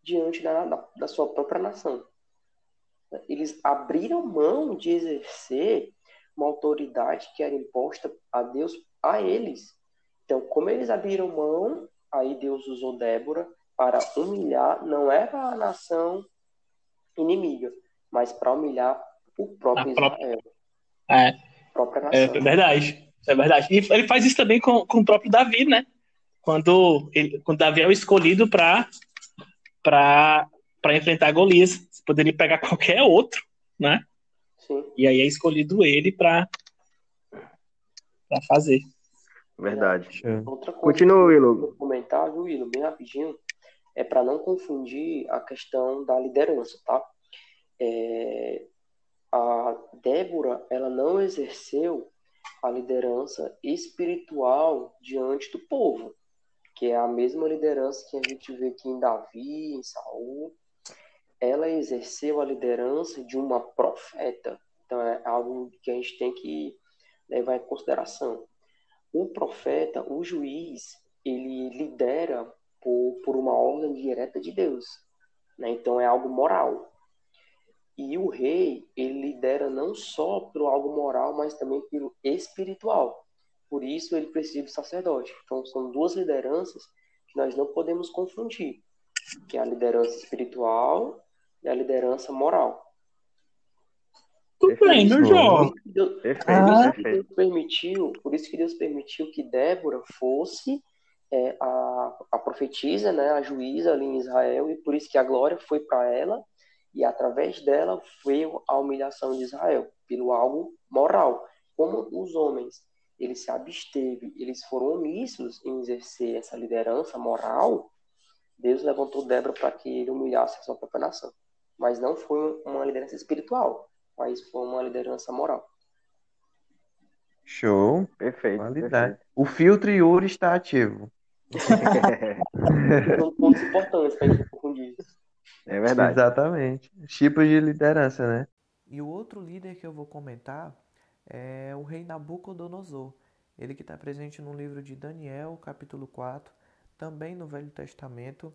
diante da, da, da sua própria nação. Eles abriram mão de exercer uma autoridade que era imposta a Deus a eles. Então, como eles abriram mão, aí Deus usou Débora para humilhar, não era a nação inimiga, mas para humilhar o próprio Israel. É. Própria nação. É verdade. É verdade. E ele faz isso também com, com o próprio Davi, né? quando, ele, quando Davi é o escolhido para enfrentar Golias. Você poderia pegar qualquer outro, né? Sim. E aí é escolhido ele para fazer. Verdade. Outra coisa Continua, Willow. Comentar, viu, Willow, bem rapidinho, é para não confundir a questão da liderança, tá? É, a Débora, ela não exerceu a liderança espiritual diante do povo que é a mesma liderança que a gente vê aqui em Davi, em Saul. Ela exerceu a liderança de uma profeta. Então é algo que a gente tem que levar em consideração. O profeta, o juiz, ele lidera por, por uma ordem direta de Deus. Né? Então é algo moral. E o rei, ele lidera não só pelo algo moral, mas também pelo espiritual. Por isso ele precisa do sacerdote. Então são duas lideranças que nós não podemos confundir, que é a liderança espiritual e a liderança moral. Tudo bem, meu. Deus, ah. Deus permitiu, por isso que Deus permitiu que Débora fosse é, a, a profetisa, né, a juíza ali em Israel, e por isso que a glória foi para ela, e através dela veio a humilhação de Israel, pelo algo moral. Como os homens ele se absteve, eles foram omissos em exercer essa liderança moral, Deus levantou Débora para que ele humilhasse a sua própria nação. Mas não foi uma liderança espiritual, mas foi uma liderança moral. Show. Perfeito. Qualidade. Perfeito. O filtro Yuri está ativo. (laughs) São pontos importantes para a gente confundir. É verdade. Exatamente. Tipos de liderança, né? E o outro líder que eu vou comentar é o rei Nabucodonosor, ele que está presente no livro de Daniel, capítulo 4, também no Velho Testamento.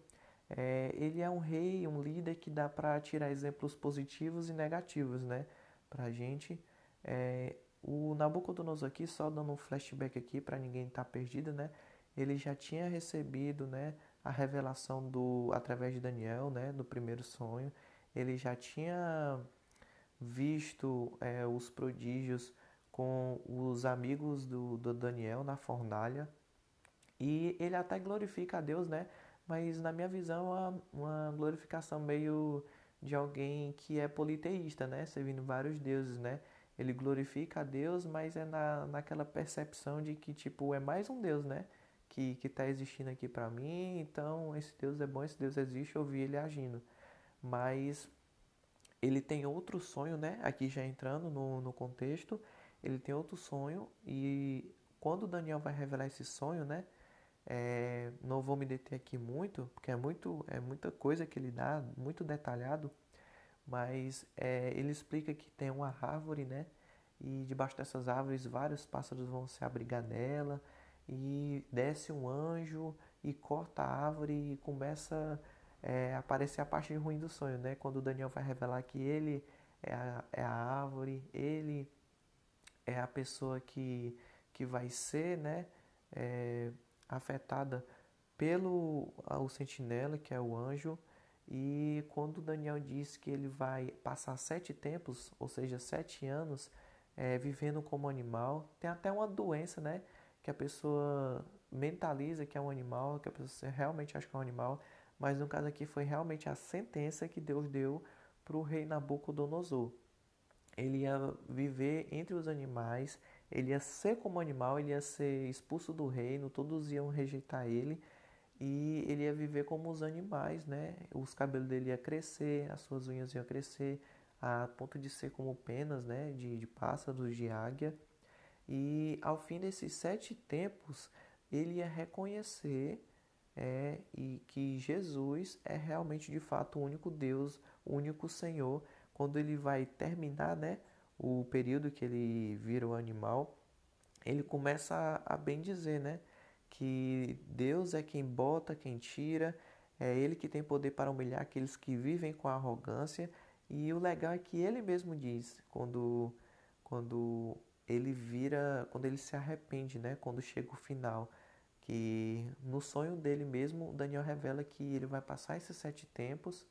É, ele é um rei, um líder que dá para tirar exemplos positivos e negativos, né, para a gente. É, o Nabucodonosor aqui, só dando um flashback aqui para ninguém estar tá perdido, né, ele já tinha recebido, né, a revelação do através de Daniel, né, do primeiro sonho. Ele já tinha visto é, os prodígios com os amigos do, do Daniel na fornalha. E ele até glorifica a Deus, né? Mas na minha visão é uma, uma glorificação meio de alguém que é politeísta, né? Servindo vários deuses, né? Ele glorifica a Deus, mas é na, naquela percepção de que, tipo, é mais um Deus, né? Que, que tá existindo aqui para mim, então esse Deus é bom, esse Deus existe, eu vi ele agindo. Mas ele tem outro sonho, né? Aqui já entrando no, no contexto, ele tem outro sonho e quando Daniel vai revelar esse sonho, né? É, não vou me deter aqui muito, porque é, muito, é muita coisa que ele dá, muito detalhado, mas é, ele explica que tem uma árvore, né? E debaixo dessas árvores vários pássaros vão se abrigar nela, e desce um anjo e corta a árvore e começa é, a aparecer a parte ruim do sonho, né? Quando Daniel vai revelar que ele é a, é a árvore, ele é a pessoa que, que vai ser, né? É, afetada pelo o sentinela, que é o anjo, e quando Daniel diz que ele vai passar sete tempos, ou seja, sete anos, é, vivendo como animal, tem até uma doença, né? Que a pessoa mentaliza que é um animal, que a pessoa realmente acha que é um animal, mas no caso aqui foi realmente a sentença que Deus deu para o rei Nabucodonosor. Ele ia viver entre os animais, ele ia ser como animal, ele ia ser expulso do reino, todos iam rejeitar ele e ele ia viver como os animais, né? Os cabelos dele iam crescer, as suas unhas iam crescer, a ponto de ser como penas, né? De, de pássaros, de águia. E ao fim desses sete tempos, ele ia reconhecer é, e que Jesus é realmente de fato o único Deus, o único Senhor. Quando ele vai terminar, né? o período que ele vira o animal, ele começa a, a bem dizer, né? Que Deus é quem bota, quem tira, é Ele que tem poder para humilhar aqueles que vivem com arrogância. E o legal é que ele mesmo diz, quando, quando ele vira, quando ele se arrepende, né? Quando chega o final, que no sonho dele mesmo, Daniel revela que ele vai passar esses sete tempos,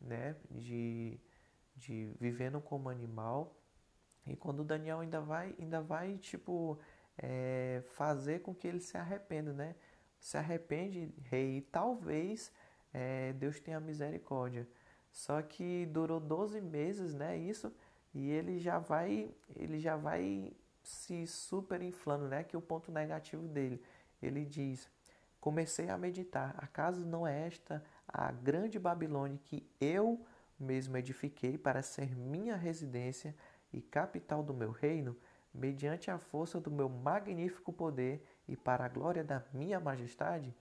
né? De, de vivendo como animal e quando Daniel ainda vai, ainda vai tipo, é, fazer com que ele se arrependa, né? Se arrepende, rei, e talvez é, Deus tenha misericórdia. Só que durou 12 meses, né? Isso, e ele já vai, ele já vai se super inflando, né? Que é o ponto negativo dele. Ele diz: Comecei a meditar, acaso não é esta a grande Babilônia que eu mesmo edifiquei para ser minha residência? e capital do meu reino, mediante a força do meu magnífico poder e para a glória da minha majestade.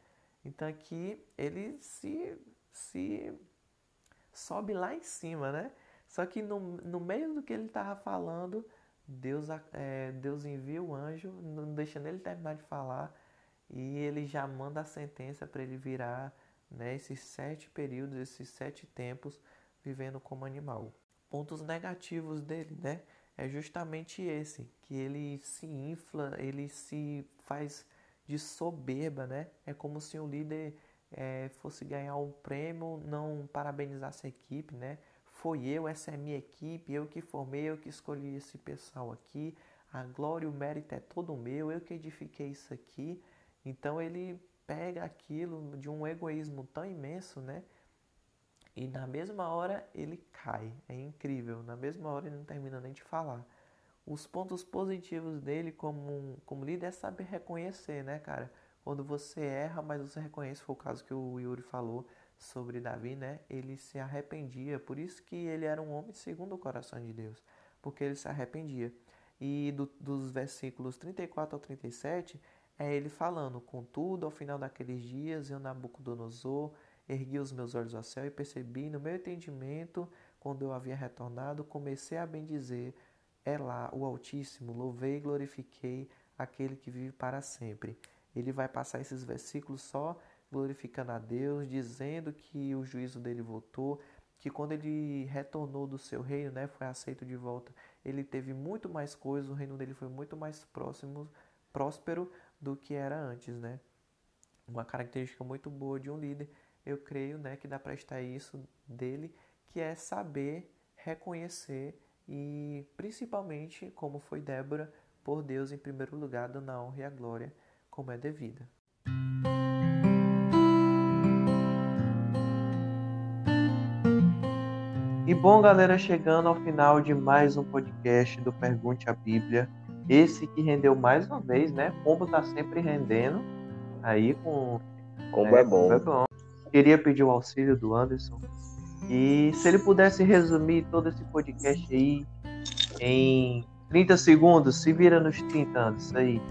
Então aqui ele se, se sobe lá em cima, né? Só que no, no meio do que ele estava falando, Deus, é, Deus envia o anjo, não deixando ele terminar de falar, e ele já manda a sentença para ele virar né, esses sete períodos, esses sete tempos, vivendo como animal pontos negativos dele, né? É justamente esse, que ele se infla, ele se faz de soberba, né? É como se o líder é, fosse ganhar um prêmio, não parabenizasse a equipe, né? Foi eu, essa é minha equipe, eu que formei, eu que escolhi esse pessoal aqui, a glória e o mérito é todo meu, eu que edifiquei isso aqui. Então ele pega aquilo de um egoísmo tão imenso, né? E na mesma hora ele cai. É incrível. Na mesma hora ele não termina nem de falar. Os pontos positivos dele como, como líder é saber reconhecer, né, cara? Quando você erra, mas você reconhece, foi o caso que o Yuri falou sobre Davi, né? Ele se arrependia. Por isso que ele era um homem segundo o coração de Deus. Porque ele se arrependia. E do, dos versículos 34 ao 37, é ele falando: Contudo, ao final daqueles dias, eu, Nabucodonosor, Ergui os meus olhos ao céu e percebi no meu entendimento, quando eu havia retornado, comecei a bendizer, é lá o Altíssimo, louvei e glorifiquei aquele que vive para sempre. Ele vai passar esses versículos só glorificando a Deus, dizendo que o juízo dele voltou, que quando ele retornou do seu reino, né, foi aceito de volta, ele teve muito mais coisas, o reino dele foi muito mais próximo, próspero do que era antes, né? Uma característica muito boa de um líder eu creio né, que dá para estar isso dele, que é saber reconhecer e principalmente, como foi Débora, por Deus em primeiro lugar, dando a honra e a glória como é devida. E bom, galera, chegando ao final de mais um podcast do Pergunte a Bíblia. Esse que rendeu mais uma vez, né? Combo tá sempre rendendo aí com. Combo é, é bom. é bom queria pedir o auxílio do Anderson. E se ele pudesse resumir todo esse podcast aí em 30 segundos, se vira nos 30 anos aí.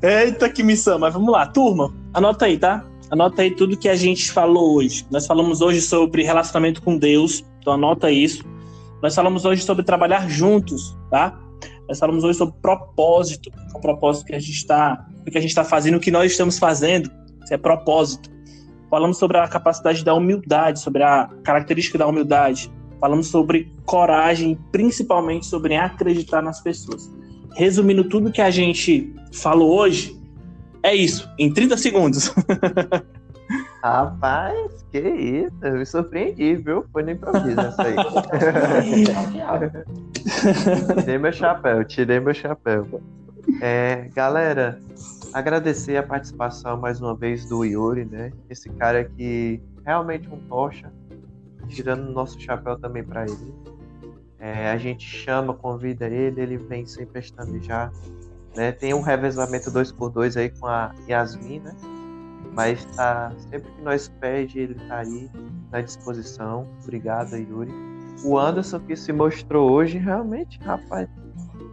Eita, que missão, mas vamos lá, turma, anota aí, tá? Anota aí tudo que a gente falou hoje. Nós falamos hoje sobre relacionamento com Deus, então anota isso. Nós falamos hoje sobre trabalhar juntos, tá? Nós falamos hoje sobre propósito, o propósito que a gente está, o que a gente está fazendo, o que nós estamos fazendo, isso é propósito. Falamos sobre a capacidade da humildade, sobre a característica da humildade. Falamos sobre coragem, principalmente sobre acreditar nas pessoas. Resumindo tudo que a gente falou hoje, é isso, em 30 segundos. (laughs) Rapaz, que isso, eu me surpreendi, viu? Foi no improviso essa aí. (laughs) tirei meu chapéu, tirei meu chapéu. É, galera, agradecer a participação mais uma vez do Yuri, né? Esse cara que realmente um tocha, tirando nosso chapéu também para ele. É, a gente chama, convida ele, ele vem sem pestanejar. Né? Tem um revezamento 2x2 aí com a Yasmin, né? Mas tá, sempre que nós pede, ele tá aí na disposição. Obrigado, Yuri. O Anderson que se mostrou hoje, realmente, rapaz,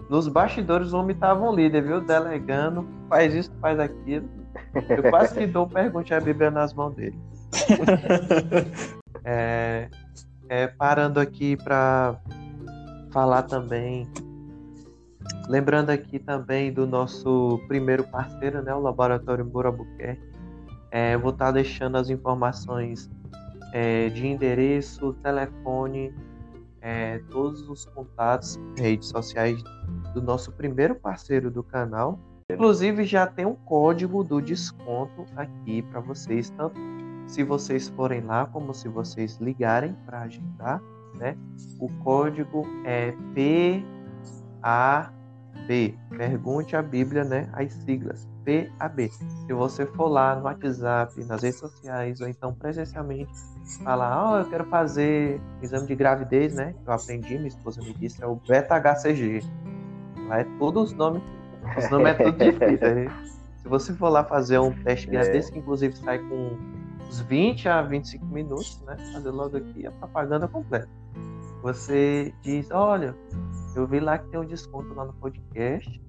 nos bastidores o homem tava um líder, viu? Delegando, faz isso, faz aquilo. Eu quase que dou pergunte a Bíblia nas mãos dele. (laughs) é, é, parando aqui para falar também Lembrando aqui também do nosso primeiro parceiro, né, o Laboratório Burabuquerque. É, vou estar deixando as informações é, de endereço, telefone, é, todos os contatos, redes sociais do nosso primeiro parceiro do canal. Inclusive já tem um código do desconto aqui para vocês, tanto se vocês forem lá como se vocês ligarem para agendar, né? O código é PA B. Pergunte a Bíblia, né? As siglas PAB. Se você for lá no WhatsApp, nas redes sociais, ou então presencialmente, falar, ó, oh, eu quero fazer exame de gravidez, né? Eu aprendi, minha esposa me disse, é o beta-HCG. Lá é todos os nomes, os nomes é tudo difícil. Né? (laughs) Se você for lá fazer um teste de gravidez, é. que inclusive sai com uns 20 a 25 minutos, né? Fazer logo aqui a propaganda completa. Você diz, olha, eu vi lá que tem um desconto lá no podcast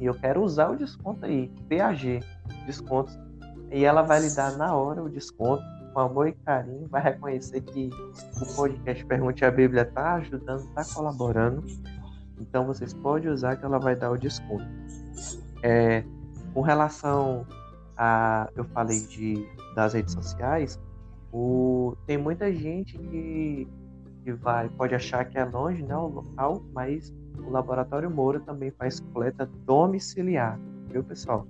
e eu quero usar o desconto aí, PAG, descontos. E ela vai lhe dar na hora o desconto, com amor e carinho, vai reconhecer que o podcast Pergunte a Bíblia está ajudando, está colaborando. Então vocês podem usar que ela vai dar o desconto. É, com relação a. Eu falei de, das redes sociais, o, tem muita gente que que vai, pode achar que é longe, né, o local, mas o Laboratório Moura também faz coleta domiciliar, viu, pessoal?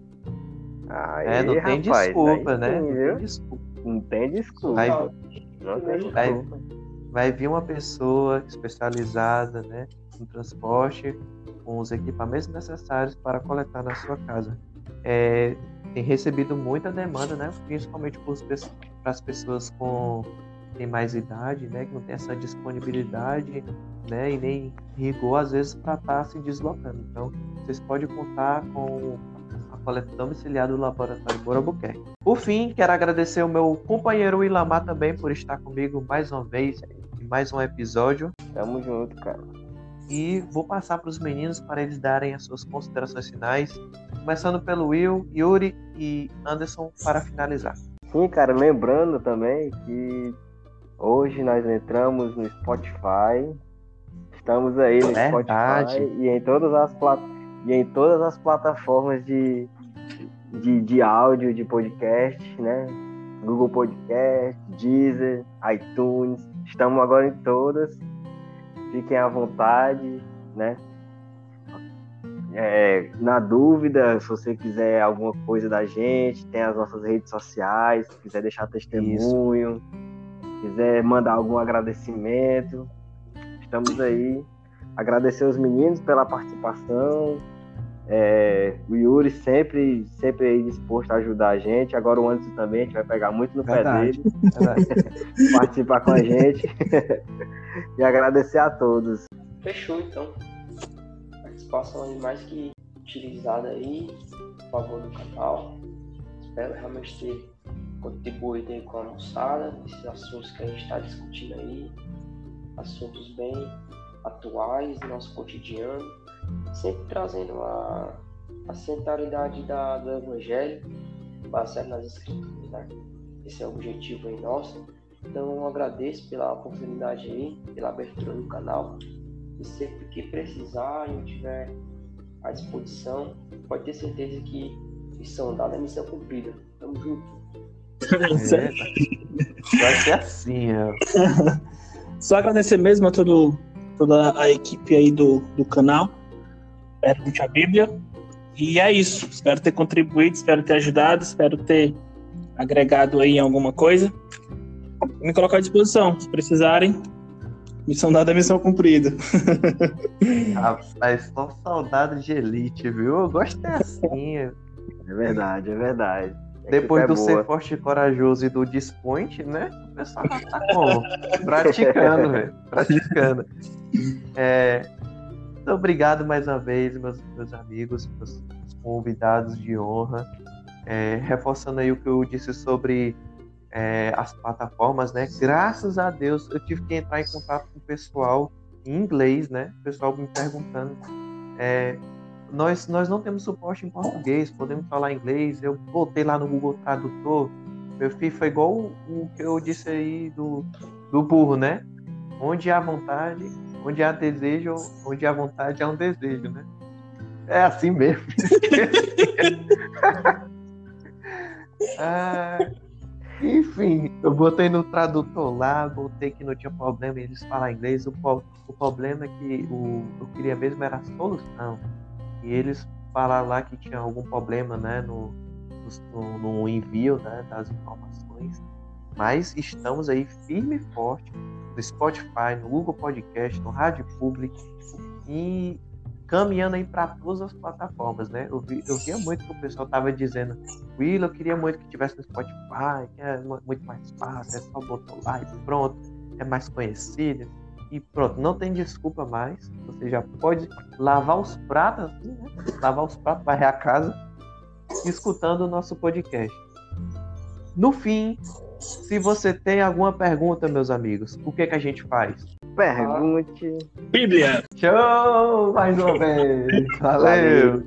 Aí, é, não tem rapaz, desculpa, né? Sim, não tem desculpa. Não tem desculpa. Vai, não tem desculpa. Vai, vai vir uma pessoa especializada, né, no transporte, com os equipamentos necessários para coletar na sua casa. É, tem recebido muita demanda, né, principalmente para as pessoas com tem mais idade, né, que não tem essa disponibilidade, né, e nem rigor às vezes para estar tá se deslocando. Então, vocês podem contar com a coleta domiciliar do Laboratório Borobuquerque. Por fim, quero agradecer o meu companheiro Ilamar também por estar comigo mais uma vez em mais um episódio. Tamo junto, cara. E vou passar para os meninos para eles darem as suas considerações finais, começando pelo Will, Yuri e Anderson para finalizar. Sim, cara, lembrando também que Hoje nós entramos no Spotify. Estamos aí no Verdade. Spotify e em todas as e em todas as plataformas de, de, de áudio de podcast, né? Google Podcast, Deezer, iTunes. Estamos agora em todas. Fiquem à vontade, né? É, na dúvida, se você quiser alguma coisa da gente, tem as nossas redes sociais, se quiser deixar testemunho. Isso quiser mandar algum agradecimento, estamos aí. Agradecer os meninos pela participação. É, o Yuri sempre, sempre aí disposto a ajudar a gente. Agora o Anderson também, a gente vai pegar muito no verdade, pé dele. (laughs) (laughs) participar com a gente. (laughs) e agradecer a todos. Fechou então. Participação aí mais que utilizada aí, por favor do canal. Espero realmente ter contribuído aí com a moçada, esses assuntos que a gente está discutindo aí, assuntos bem atuais nosso cotidiano, sempre trazendo a, a centralidade da, do Evangelho baseado nas Escrituras, né? Esse é o objetivo aí nosso. Então eu agradeço pela oportunidade aí, pela abertura do canal. E sempre que precisar e eu tiver à disposição, pode ter certeza que missão dada é missão cumprida. Tamo junto. É, vai ser assim, ó. (laughs) Só agradecer mesmo a todo, toda a equipe aí do, do canal. Pergunte a Bíblia. E é isso. Espero ter contribuído, espero ter ajudado, espero ter agregado aí em alguma coisa. Me coloco à disposição. Se precisarem, missão dada, missão cumprida. (laughs) Rapaz, só saudade de elite, viu? Eu gosto é assim. É verdade, é verdade. Depois é do boa. ser forte e corajoso e do despointe, né? O pessoal tá como? (laughs) Praticando, velho. Praticando. É, muito obrigado mais uma vez, meus, meus amigos, meus convidados de honra. É, reforçando aí o que eu disse sobre é, as plataformas, né? Graças a Deus eu tive que entrar em contato com o pessoal em inglês, né? O pessoal me perguntando. É, nós, nós não temos suporte em português, podemos falar inglês. Eu botei lá no Google Tradutor. Meu filho foi igual o, o que eu disse aí do, do burro, né? Onde há vontade, onde há desejo, onde há vontade há um desejo, né? É assim mesmo. (laughs) ah, enfim, eu botei no tradutor lá, botei que não tinha problema eles falar inglês. O, o problema é que o, eu queria mesmo era a solução. E eles falaram lá que tinha algum problema né, no, no, no envio né, das informações. Mas estamos aí firme e forte no Spotify, no Google Podcast, no Rádio Public e caminhando aí para todas as plataformas, né? Eu, vi, eu via muito que o pessoal tava dizendo, Will, eu queria muito que tivesse no Spotify, que é muito mais fácil, é só botar lá e pronto, é mais conhecido. E pronto, não tem desculpa mais. Você já pode lavar os pratos, assim, né? Lavar os pratos, varrer a casa, escutando o nosso podcast. No fim, se você tem alguma pergunta, meus amigos, o que, que a gente faz? Pergunte. Bíblia. Show! Mais uma vez. Valeu.